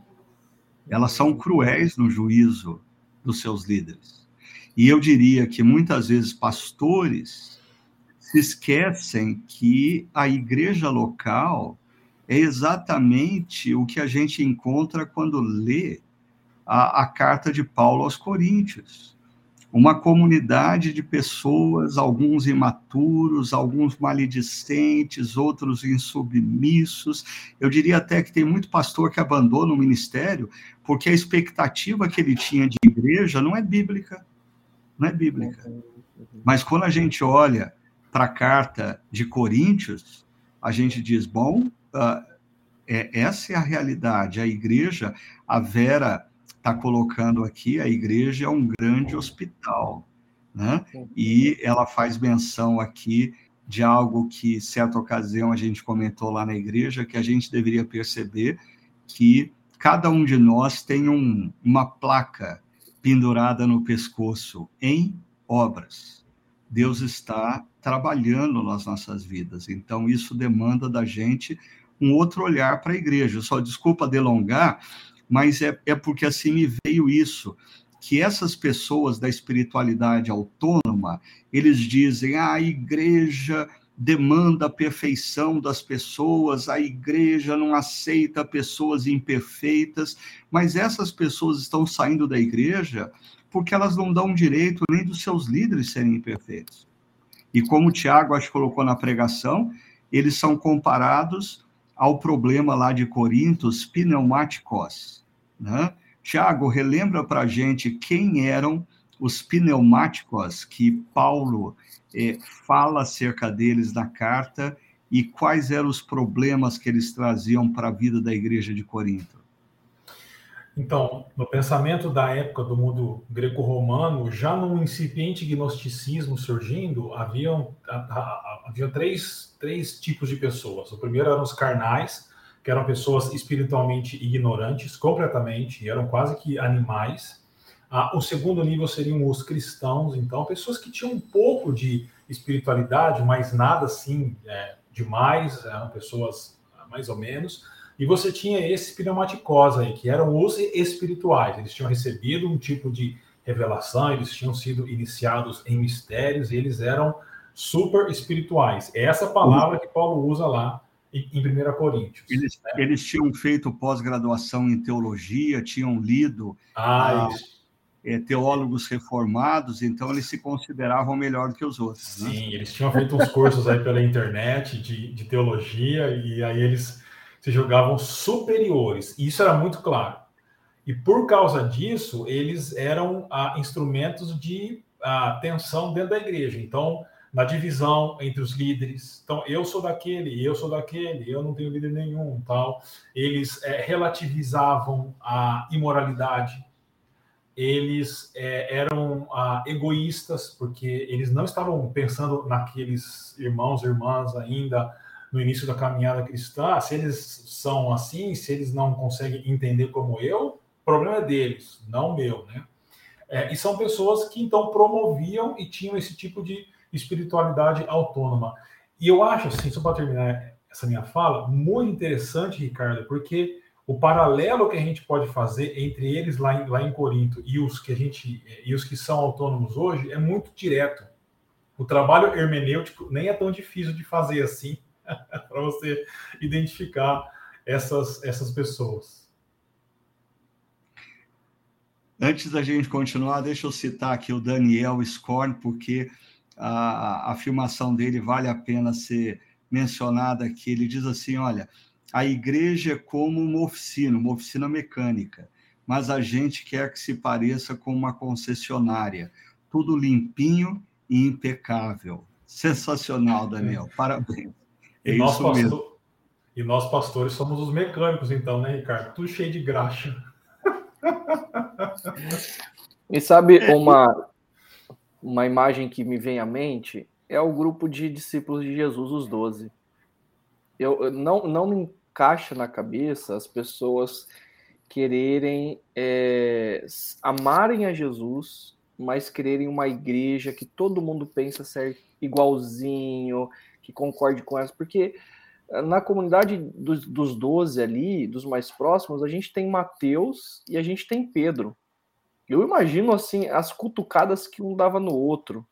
Elas são cruéis no juízo dos seus líderes. E eu diria que muitas vezes pastores se esquecem que a igreja local é exatamente o que a gente encontra quando lê a, a carta de Paulo aos Coríntios uma comunidade de pessoas, alguns imaturos, alguns maledicentes, outros insubmissos. Eu diria até que tem muito pastor que abandona o ministério porque a expectativa que ele tinha de igreja não é bíblica. Não é bíblica. Mas quando a gente olha para a carta de Coríntios, a gente diz: bom, uh, é, essa é a realidade. A igreja, a Vera está colocando aqui, a igreja é um grande hospital, né? E ela faz menção aqui de algo que, certa ocasião, a gente comentou lá na igreja, que a gente deveria perceber que cada um de nós tem um, uma placa pendurada no pescoço em obras. Deus está trabalhando nas nossas vidas, então isso demanda da gente um outro olhar para a igreja. Só desculpa delongar, mas é, é porque assim me veio isso, que essas pessoas da espiritualidade autônoma, eles dizem, ah, a igreja demanda a perfeição das pessoas, a igreja não aceita pessoas imperfeitas, mas essas pessoas estão saindo da igreja porque elas não dão direito nem dos seus líderes serem imperfeitos. E como o Tiago acho que colocou na pregação, eles são comparados ao problema lá de Corintos, pneumáticos. Né? Tiago, relembra para a gente quem eram os pneumáticos que Paulo fala acerca deles na carta e quais eram os problemas que eles traziam para a vida da igreja de Corinto. Então, no pensamento da época do mundo greco-romano, já num incipiente gnosticismo surgindo, haviam, havia três, três tipos de pessoas. O primeiro eram os carnais, que eram pessoas espiritualmente ignorantes, completamente, eram quase que animais. Ah, o segundo nível seriam os cristãos, então, pessoas que tinham um pouco de espiritualidade, mas nada assim é, demais, eram pessoas mais ou menos. E você tinha esses pneumaticós aí, que eram os espirituais. Eles tinham recebido um tipo de revelação, eles tinham sido iniciados em mistérios, e eles eram super espirituais. É essa palavra que Paulo usa lá em 1 Coríntios. Eles, né? eles tinham feito pós-graduação em teologia, tinham lido ah, ah, teólogos reformados, então eles se consideravam melhor do que os outros. Né? Sim, né? eles tinham feito uns cursos aí pela internet de, de teologia, e aí eles se julgavam superiores. E isso era muito claro. E por causa disso, eles eram ah, instrumentos de ah, tensão dentro da igreja. Então, na divisão entre os líderes. Então, eu sou daquele, eu sou daquele, eu não tenho líder nenhum, tal. Eles é, relativizavam a imoralidade. Eles é, eram ah, egoístas, porque eles não estavam pensando naqueles irmãos e irmãs ainda no início da caminhada cristã. Se eles são assim, se eles não conseguem entender como eu, problema é deles, não meu, né? É, e são pessoas que então promoviam e tinham esse tipo de espiritualidade autônoma. E eu acho, assim, só para terminar essa minha fala, muito interessante, Ricardo, porque o paralelo que a gente pode fazer entre eles lá em, lá em Corinto e os que a gente e os que são autônomos hoje é muito direto. O trabalho hermenêutico nem é tão difícil de fazer assim para você identificar essas, essas pessoas. Antes da gente continuar, deixa eu citar aqui o Daniel Scorn, porque a, a afirmação dele vale a pena ser mencionada aqui. Ele diz assim: olha, a igreja é como uma oficina, uma oficina mecânica, mas a gente quer que se pareça com uma concessionária, tudo limpinho e impecável. Sensacional, Daniel. Parabéns. É e, nós, pastor... e nós, pastores, somos os mecânicos, então, né, Ricardo? Tudo cheio de graxa. E sabe uma, uma imagem que me vem à mente é o grupo de discípulos de Jesus, os doze. Eu, não, não me encaixa na cabeça as pessoas quererem é, amarem a Jesus, mas quererem uma igreja que todo mundo pensa ser igualzinho, que concorde com elas, porque eh, na comunidade dos, dos 12 ali, dos mais próximos, a gente tem Mateus e a gente tem Pedro. Eu imagino assim as cutucadas que um dava no outro,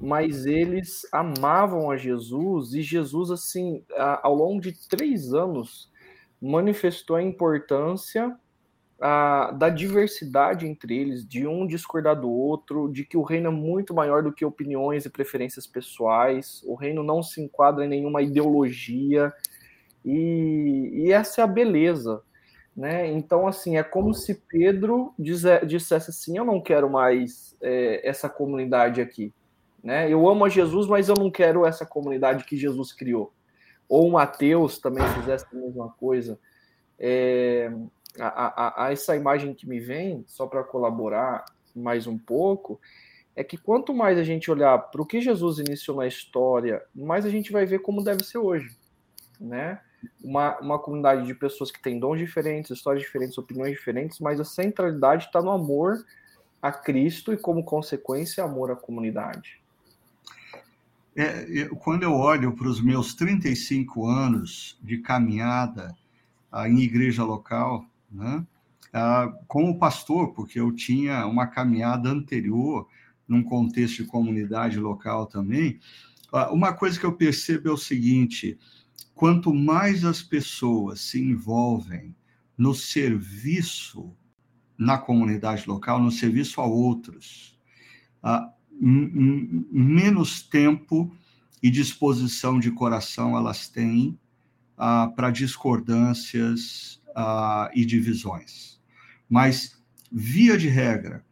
mas eles amavam a Jesus e Jesus assim ao longo de três anos manifestou a importância a, da diversidade entre eles, de um discordar do outro, de que o reino é muito maior do que opiniões e preferências pessoais, o reino não se enquadra em nenhuma ideologia, e, e essa é a beleza né? Então, assim, é como se Pedro dissesse assim: Eu não quero mais é, essa comunidade aqui. Né? Eu amo a Jesus, mas eu não quero essa comunidade que Jesus criou. Ou Mateus também fizesse a mesma coisa. É, a, a, a essa imagem que me vem, só para colaborar mais um pouco, é que quanto mais a gente olhar para o que Jesus iniciou na história, mais a gente vai ver como deve ser hoje. Né? uma, uma comunidade de pessoas que têm dons diferentes, histórias diferentes, opiniões diferentes, mas a centralidade está no amor a Cristo e, como consequência, amor à comunidade. É, eu, quando eu olho para os meus 35 anos de caminhada ah, em igreja local, né, ah, como pastor, porque eu tinha uma caminhada anterior num contexto de comunidade local também, ah, uma coisa que eu percebo é o seguinte: quanto mais as pessoas se envolvem no serviço na comunidade local, no serviço a outros, uh, menos tempo e disposição de coração elas têm uh, para discordâncias uh, e divisões. Mas, via de regra,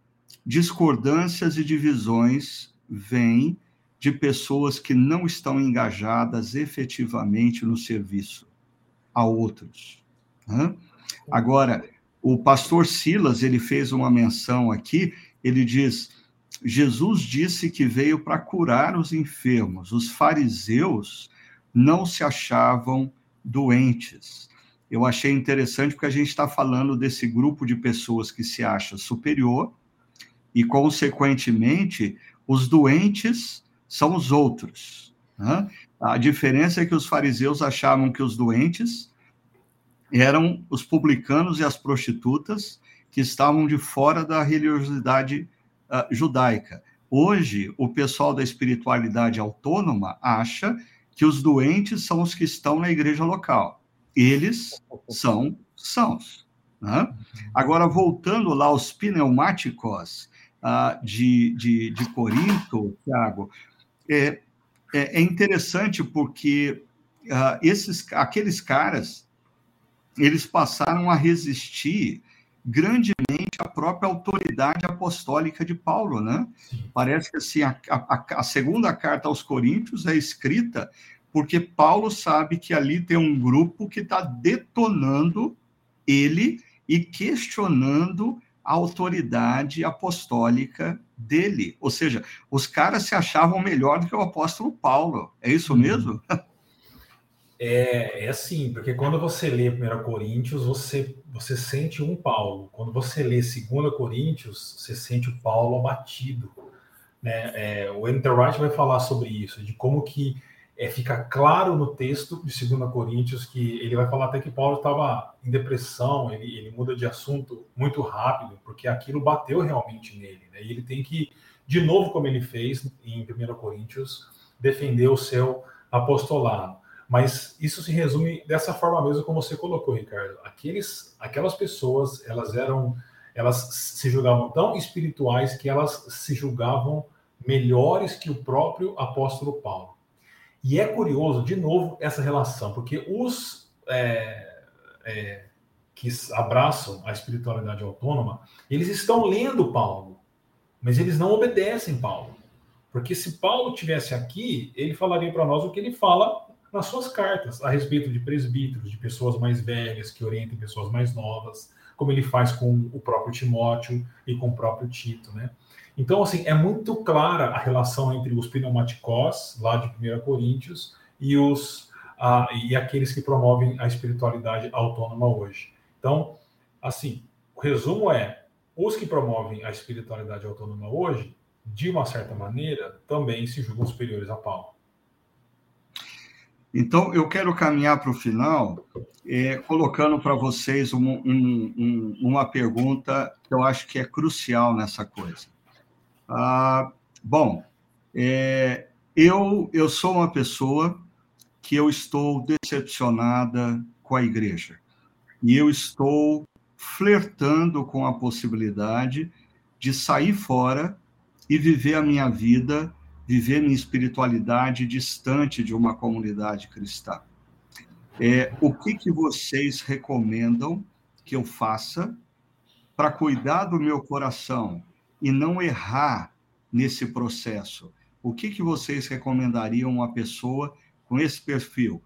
discordâncias e divisões vêm de pessoas que não estão engajadas efetivamente no serviço a outros. Né? Agora, o pastor Silas ele fez uma menção aqui. Ele diz: Jesus disse que veio para curar os enfermos. Os fariseus não se achavam doentes. Eu achei interessante porque a gente está falando desse grupo de pessoas que se acha superior e, consequentemente, os doentes são os outros. Né? A diferença é que os fariseus achavam que os doentes eram os publicanos e as prostitutas que estavam de fora da religiosidade uh, judaica. Hoje, o pessoal da espiritualidade autônoma acha que os doentes são os que estão na igreja local. Eles são sãos. Né? Agora, voltando lá aos pneumáticos uh, de, de, de Corinto, Tiago, é, é, é, interessante porque uh, esses, aqueles caras eles passaram a resistir grandemente à própria autoridade apostólica de Paulo, né? Parece que assim, a, a, a, segunda carta aos Coríntios é escrita porque Paulo sabe que ali tem um grupo que está detonando ele e questionando a autoridade apostólica dele. Ou seja, os caras se achavam melhor do que o apóstolo Paulo. É isso uhum. mesmo? É, é assim, porque quando você lê 1 Coríntios, você, você sente um Paulo. Quando você lê 2 Coríntios, você sente o Paulo abatido. Né? É, o Enter Wright vai falar sobre isso, de como que é, fica claro no texto de 2 Coríntios que ele vai falar até que Paulo estava em depressão, ele, ele, muda de assunto muito rápido, porque aquilo bateu realmente nele. Né? E ele tem que, de novo, como ele fez em 1 Coríntios, defender o seu apostolado. Mas isso se resume dessa forma mesmo como você colocou, Ricardo. Aqueles, aquelas pessoas, elas eram, elas se julgavam tão espirituais que elas se julgavam melhores que o próprio apóstolo Paulo. E é curioso, de novo, essa relação, porque os é, é, que abraçam a espiritualidade autônoma, eles estão lendo Paulo, mas eles não obedecem Paulo. Porque se Paulo tivesse aqui, ele falaria para nós o que ele fala nas suas cartas a respeito de presbíteros, de pessoas mais velhas que orientem pessoas mais novas, como ele faz com o próprio Timóteo e com o próprio Tito, né? Então, assim, é muito clara a relação entre os pneumaticós, lá de 1 Coríntios, e, os, e aqueles que promovem a espiritualidade autônoma hoje. Então, assim, o resumo é, os que promovem a espiritualidade autônoma hoje, de uma certa maneira, também se julgam superiores a Paulo. Então, eu quero caminhar para o final, é, colocando para vocês um, um, um, uma pergunta que eu acho que é crucial nessa coisa. Ah, bom, é, eu, eu sou uma pessoa que eu estou decepcionada com a igreja. E eu estou flertando com a possibilidade de sair fora e viver a minha vida viver minha espiritualidade distante de uma comunidade cristã. É, o que, que vocês recomendam que eu faça para cuidar do meu coração e não errar nesse processo? O que, que vocês recomendariam a uma pessoa com esse perfil?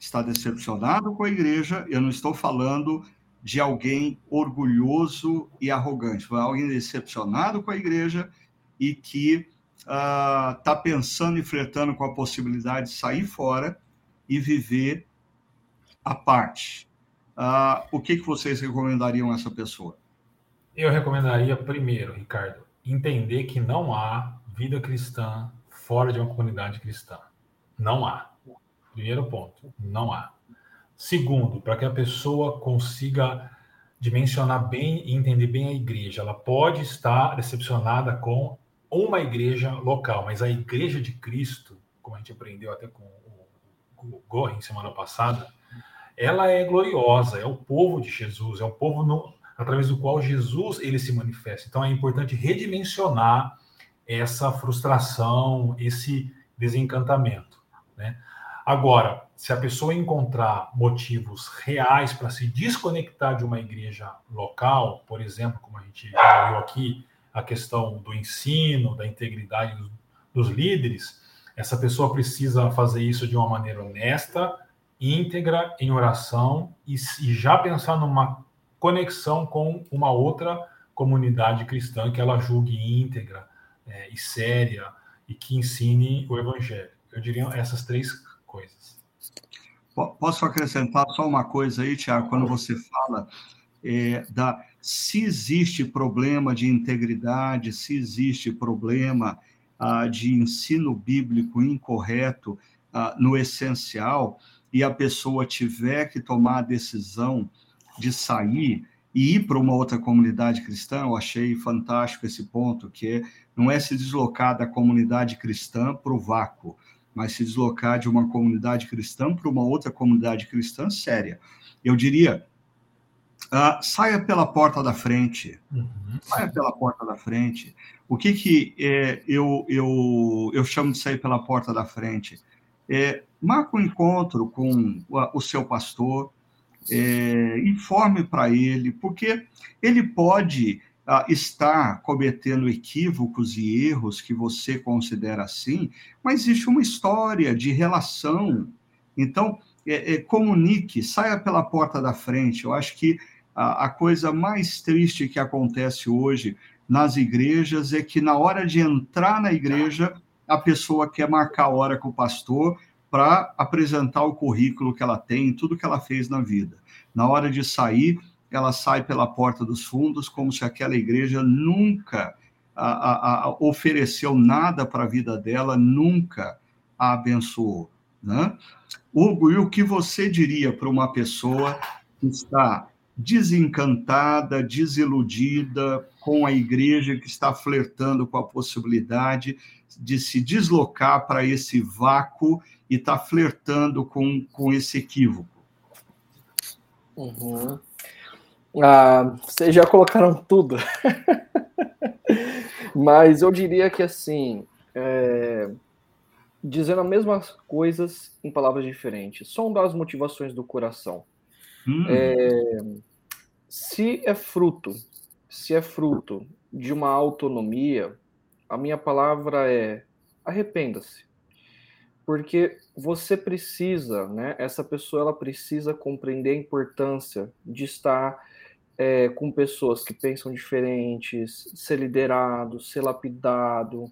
Está decepcionado com a igreja? Eu não estou falando de alguém orgulhoso e arrogante, foi alguém decepcionado com a igreja e que está uh, pensando e flertando com a possibilidade de sair fora e viver à parte. Uh, o que, que vocês recomendariam a essa pessoa? Eu recomendaria, primeiro, Ricardo, entender que não há vida cristã fora de uma comunidade cristã. Não há. Primeiro ponto, não há. Segundo, para que a pessoa consiga dimensionar bem e entender bem a igreja, ela pode estar decepcionada com uma igreja local, mas a igreja de Cristo, como a gente aprendeu até com o, Gorin semana passada, ela é gloriosa, é o povo de Jesus, é o povo no, através do qual Jesus ele se manifesta. Então é importante redimensionar essa frustração, esse desencantamento, né? Agora, se a pessoa encontrar motivos reais para se desconectar de uma igreja local, por exemplo, como a gente viu aqui, a questão do ensino, da integridade dos líderes, essa pessoa precisa fazer isso de uma maneira honesta, íntegra, em oração e, e já pensar numa conexão com uma outra comunidade cristã que ela julgue íntegra é, e séria e que ensine o evangelho. Eu diria essas três coisas. Posso acrescentar só uma coisa aí, Tiago, quando você fala é, da se existe problema de integridade, se existe problema ah, de ensino bíblico incorreto ah, no essencial, e a pessoa tiver que tomar a decisão de sair e ir para uma outra comunidade cristã, eu achei fantástico esse ponto, que é, não é se deslocar da comunidade cristã para o vácuo, mas se deslocar de uma comunidade cristã para uma outra comunidade cristã séria. Eu diria, uh, saia pela porta da frente, uhum. saia pela porta da frente. O que que é, eu, eu, eu chamo de sair pela porta da frente? É, marque um encontro com o seu pastor, é, informe para ele, porque ele pode ah, estar cometendo equívocos e erros que você considera assim, mas existe uma história de relação. Então, é, é, comunique, saia pela porta da frente. Eu acho que a, a coisa mais triste que acontece hoje nas igrejas é que na hora de entrar na igreja, a pessoa quer marcar hora com o pastor para apresentar o currículo que ela tem, tudo que ela fez na vida. Na hora de sair, ela sai pela porta dos fundos, como se aquela igreja nunca a, a, a ofereceu nada para a vida dela, nunca a abençoou. Né? Hugo, e o que você diria para uma pessoa que está desencantada, desiludida com a igreja, que está flertando com a possibilidade de se deslocar para esse vácuo e está flertando com, com esse equívoco? Uhum. Ah, vocês já colocaram tudo. Mas eu diria que assim, é, dizendo as mesmas coisas em palavras diferentes, sondar as motivações do coração. Hum. É, se é fruto, se é fruto de uma autonomia, a minha palavra é arrependa-se porque você precisa, né? Essa pessoa ela precisa compreender a importância de estar é, com pessoas que pensam diferentes, ser liderado, ser lapidado.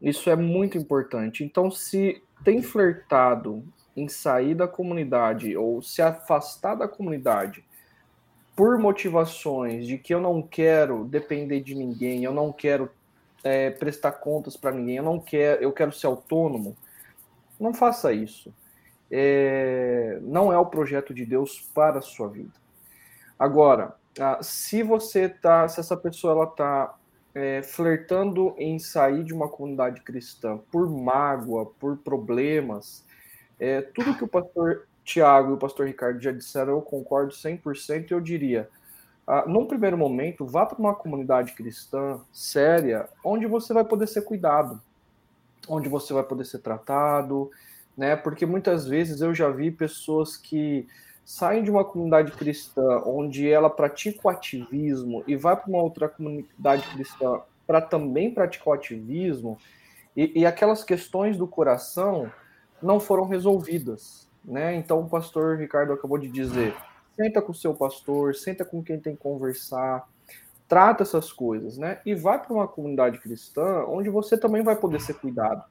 Isso é muito importante. Então, se tem flertado em sair da comunidade ou se afastar da comunidade por motivações de que eu não quero depender de ninguém, eu não quero é, prestar contas para ninguém, eu não quero, eu quero ser autônomo não faça isso. É, não é o projeto de Deus para a sua vida. Agora, se você tá, se essa pessoa ela tá é, flertando em sair de uma comunidade cristã por mágoa, por problemas, é, tudo que o pastor Tiago e o pastor Ricardo já disseram, eu concordo 100%. Eu diria, ah, num primeiro momento, vá para uma comunidade cristã séria, onde você vai poder ser cuidado onde você vai poder ser tratado, né? Porque muitas vezes eu já vi pessoas que saem de uma comunidade cristã onde ela pratica o ativismo e vai para uma outra comunidade cristã para também praticar o ativismo e, e, aquelas questões do coração não foram resolvidas, né? Então o pastor Ricardo acabou de dizer, senta com o seu pastor, senta com quem tem que conversar, trata essas coisas, né? E vai para uma comunidade cristã onde você também vai poder ser cuidado.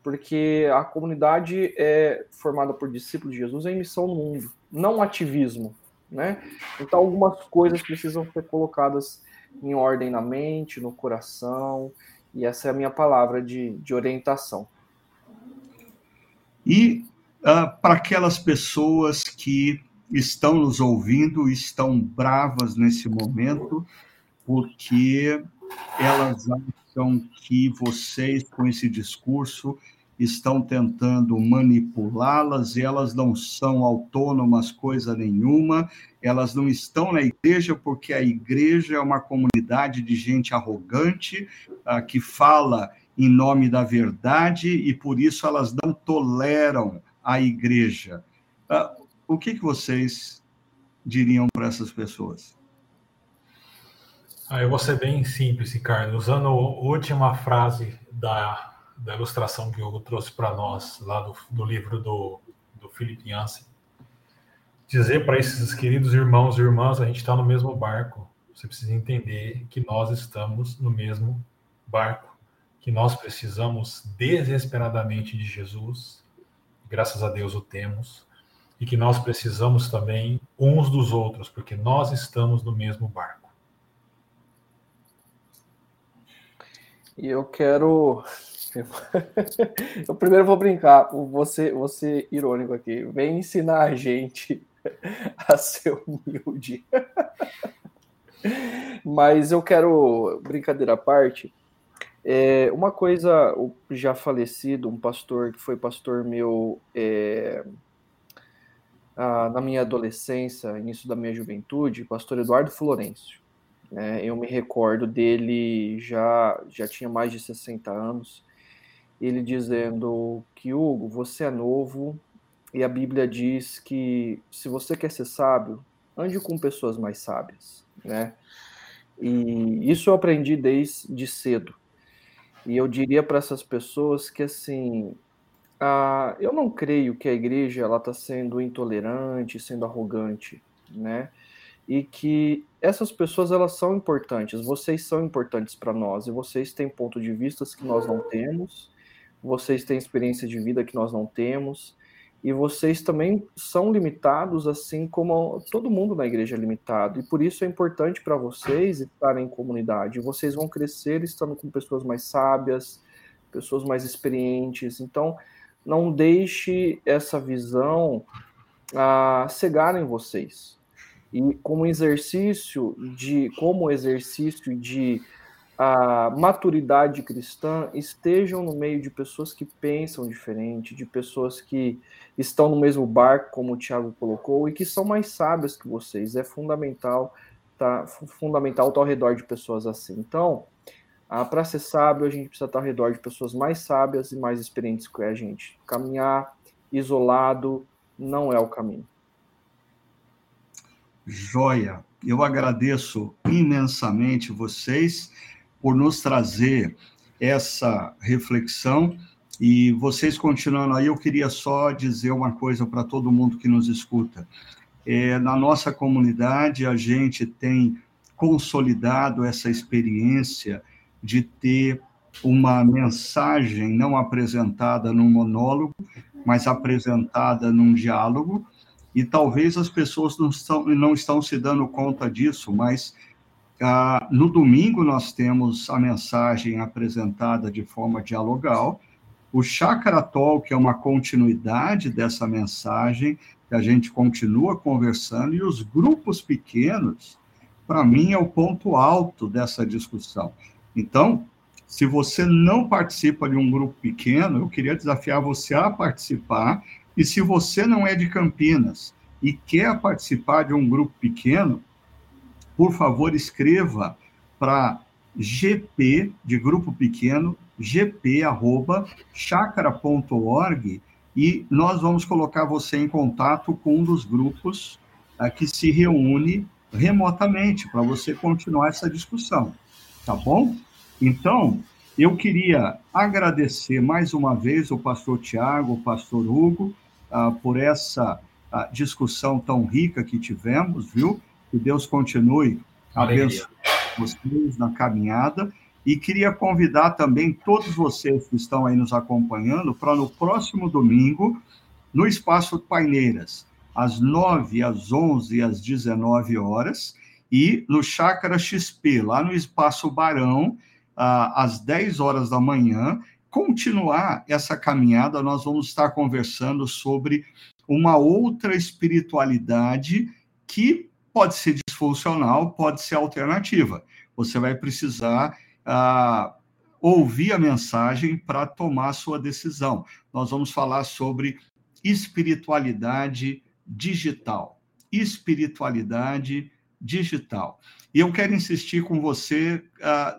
Porque a comunidade é formada por discípulos de Jesus em missão no mundo, não ativismo, né? Então algumas coisas precisam ser colocadas em ordem na mente, no coração, e essa é a minha palavra de, de orientação. E uh, para aquelas pessoas que estão nos ouvindo, estão bravas nesse momento, porque elas acham que vocês, com esse discurso, estão tentando manipulá-las, elas não são autônomas coisa nenhuma, elas não estão na igreja porque a igreja é uma comunidade de gente arrogante, uh, que fala em nome da verdade, e por isso elas não toleram a igreja. Uh, o que, que vocês diriam para essas pessoas? Ah, eu vou ser bem simples, Ricardo, usando a última frase da, da ilustração que o Hugo trouxe para nós, lá do, do livro do, do Philip. Dizer para esses queridos irmãos e irmãs, a gente está no mesmo barco. Você precisa entender que nós estamos no mesmo barco, que nós precisamos desesperadamente de Jesus, graças a Deus o temos, e que nós precisamos também uns dos outros, porque nós estamos no mesmo barco. E eu quero Eu primeiro vou brincar, você, você irônico aqui. Vem ensinar a gente a ser humilde. Mas eu quero, brincadeira à parte, é, uma coisa, o já falecido, um pastor que foi pastor meu é, a, na minha adolescência, início da minha juventude, pastor Eduardo Florencio. Né, eu me recordo dele já, já tinha mais de 60 anos, ele dizendo que, Hugo, você é novo e a Bíblia diz que se você quer ser sábio, ande com pessoas mais sábias, né? E isso eu aprendi desde cedo. E eu diria para essas pessoas que assim, ah, eu não creio que a igreja ela está sendo intolerante, sendo arrogante, né? E que essas pessoas elas são importantes. Vocês são importantes para nós e vocês têm ponto de vista que nós não temos. Vocês têm experiência de vida que nós não temos e vocês também são limitados, assim como todo mundo na igreja é limitado. E por isso é importante para vocês estarem em comunidade. Vocês vão crescer estando com pessoas mais sábias, pessoas mais experientes. Então, não deixe essa visão a cegar em vocês. E como exercício de como exercício de a maturidade cristã estejam no meio de pessoas que pensam diferente, de pessoas que estão no mesmo barco, como o Tiago colocou, e que são mais sábias que vocês. É fundamental tá fundamental estar ao redor de pessoas assim. Então, ah, para ser sábio, a gente precisa estar ao redor de pessoas mais sábias e mais experientes que a gente. Caminhar isolado não é o caminho. Joia! Eu agradeço imensamente vocês por nos trazer essa reflexão. E vocês continuando aí, eu queria só dizer uma coisa para todo mundo que nos escuta. É, na nossa comunidade, a gente tem consolidado essa experiência de ter uma mensagem não apresentada num monólogo, mas apresentada num diálogo. E talvez as pessoas não estão, não estão se dando conta disso, mas ah, no domingo, nós temos a mensagem apresentada de forma dialogal. O Chakra Talk é uma continuidade dessa mensagem, que a gente continua conversando, e os grupos pequenos, para mim, é o ponto alto dessa discussão. Então, se você não participa de um grupo pequeno, eu queria desafiar você a participar. E se você não é de Campinas e quer participar de um grupo pequeno, por favor, escreva para gp, de grupo pequeno, gp.chacra.org e nós vamos colocar você em contato com um dos grupos uh, que se reúne remotamente para você continuar essa discussão, tá bom? Então, eu queria agradecer mais uma vez o pastor Tiago, o pastor Hugo, uh, por essa uh, discussão tão rica que tivemos, viu? Que Deus continue abençoando vocês na caminhada. E queria convidar também todos vocês que estão aí nos acompanhando para no próximo domingo, no Espaço Paineiras, às 9, às 11 e às 19 horas, e no Chácara XP, lá no Espaço Barão, às 10 horas da manhã, continuar essa caminhada, nós vamos estar conversando sobre uma outra espiritualidade que pode ser disfuncional, pode ser alternativa. Você vai precisar ah, ouvir a mensagem para tomar a sua decisão. Nós vamos falar sobre espiritualidade digital. Espiritualidade digital. E eu quero insistir com você ah,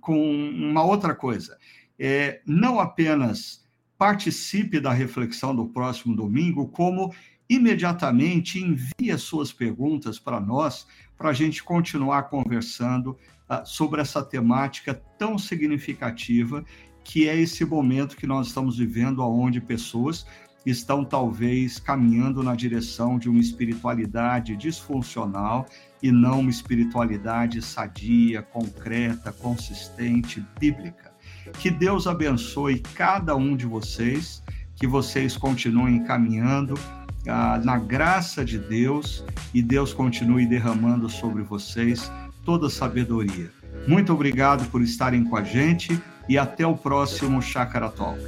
com uma outra coisa. É, não apenas participe da reflexão do próximo domingo, como imediatamente envie as suas perguntas para nós, para a gente continuar conversando uh, sobre essa temática tão significativa que é esse momento que nós estamos vivendo, onde pessoas estão talvez caminhando na direção de uma espiritualidade disfuncional e não uma espiritualidade sadia, concreta, consistente, bíblica. Que Deus abençoe cada um de vocês, que vocês continuem caminhando ah, na graça de Deus e Deus continue derramando sobre vocês toda a sabedoria. Muito obrigado por estarem com a gente. e até o próximo Chácara Talk.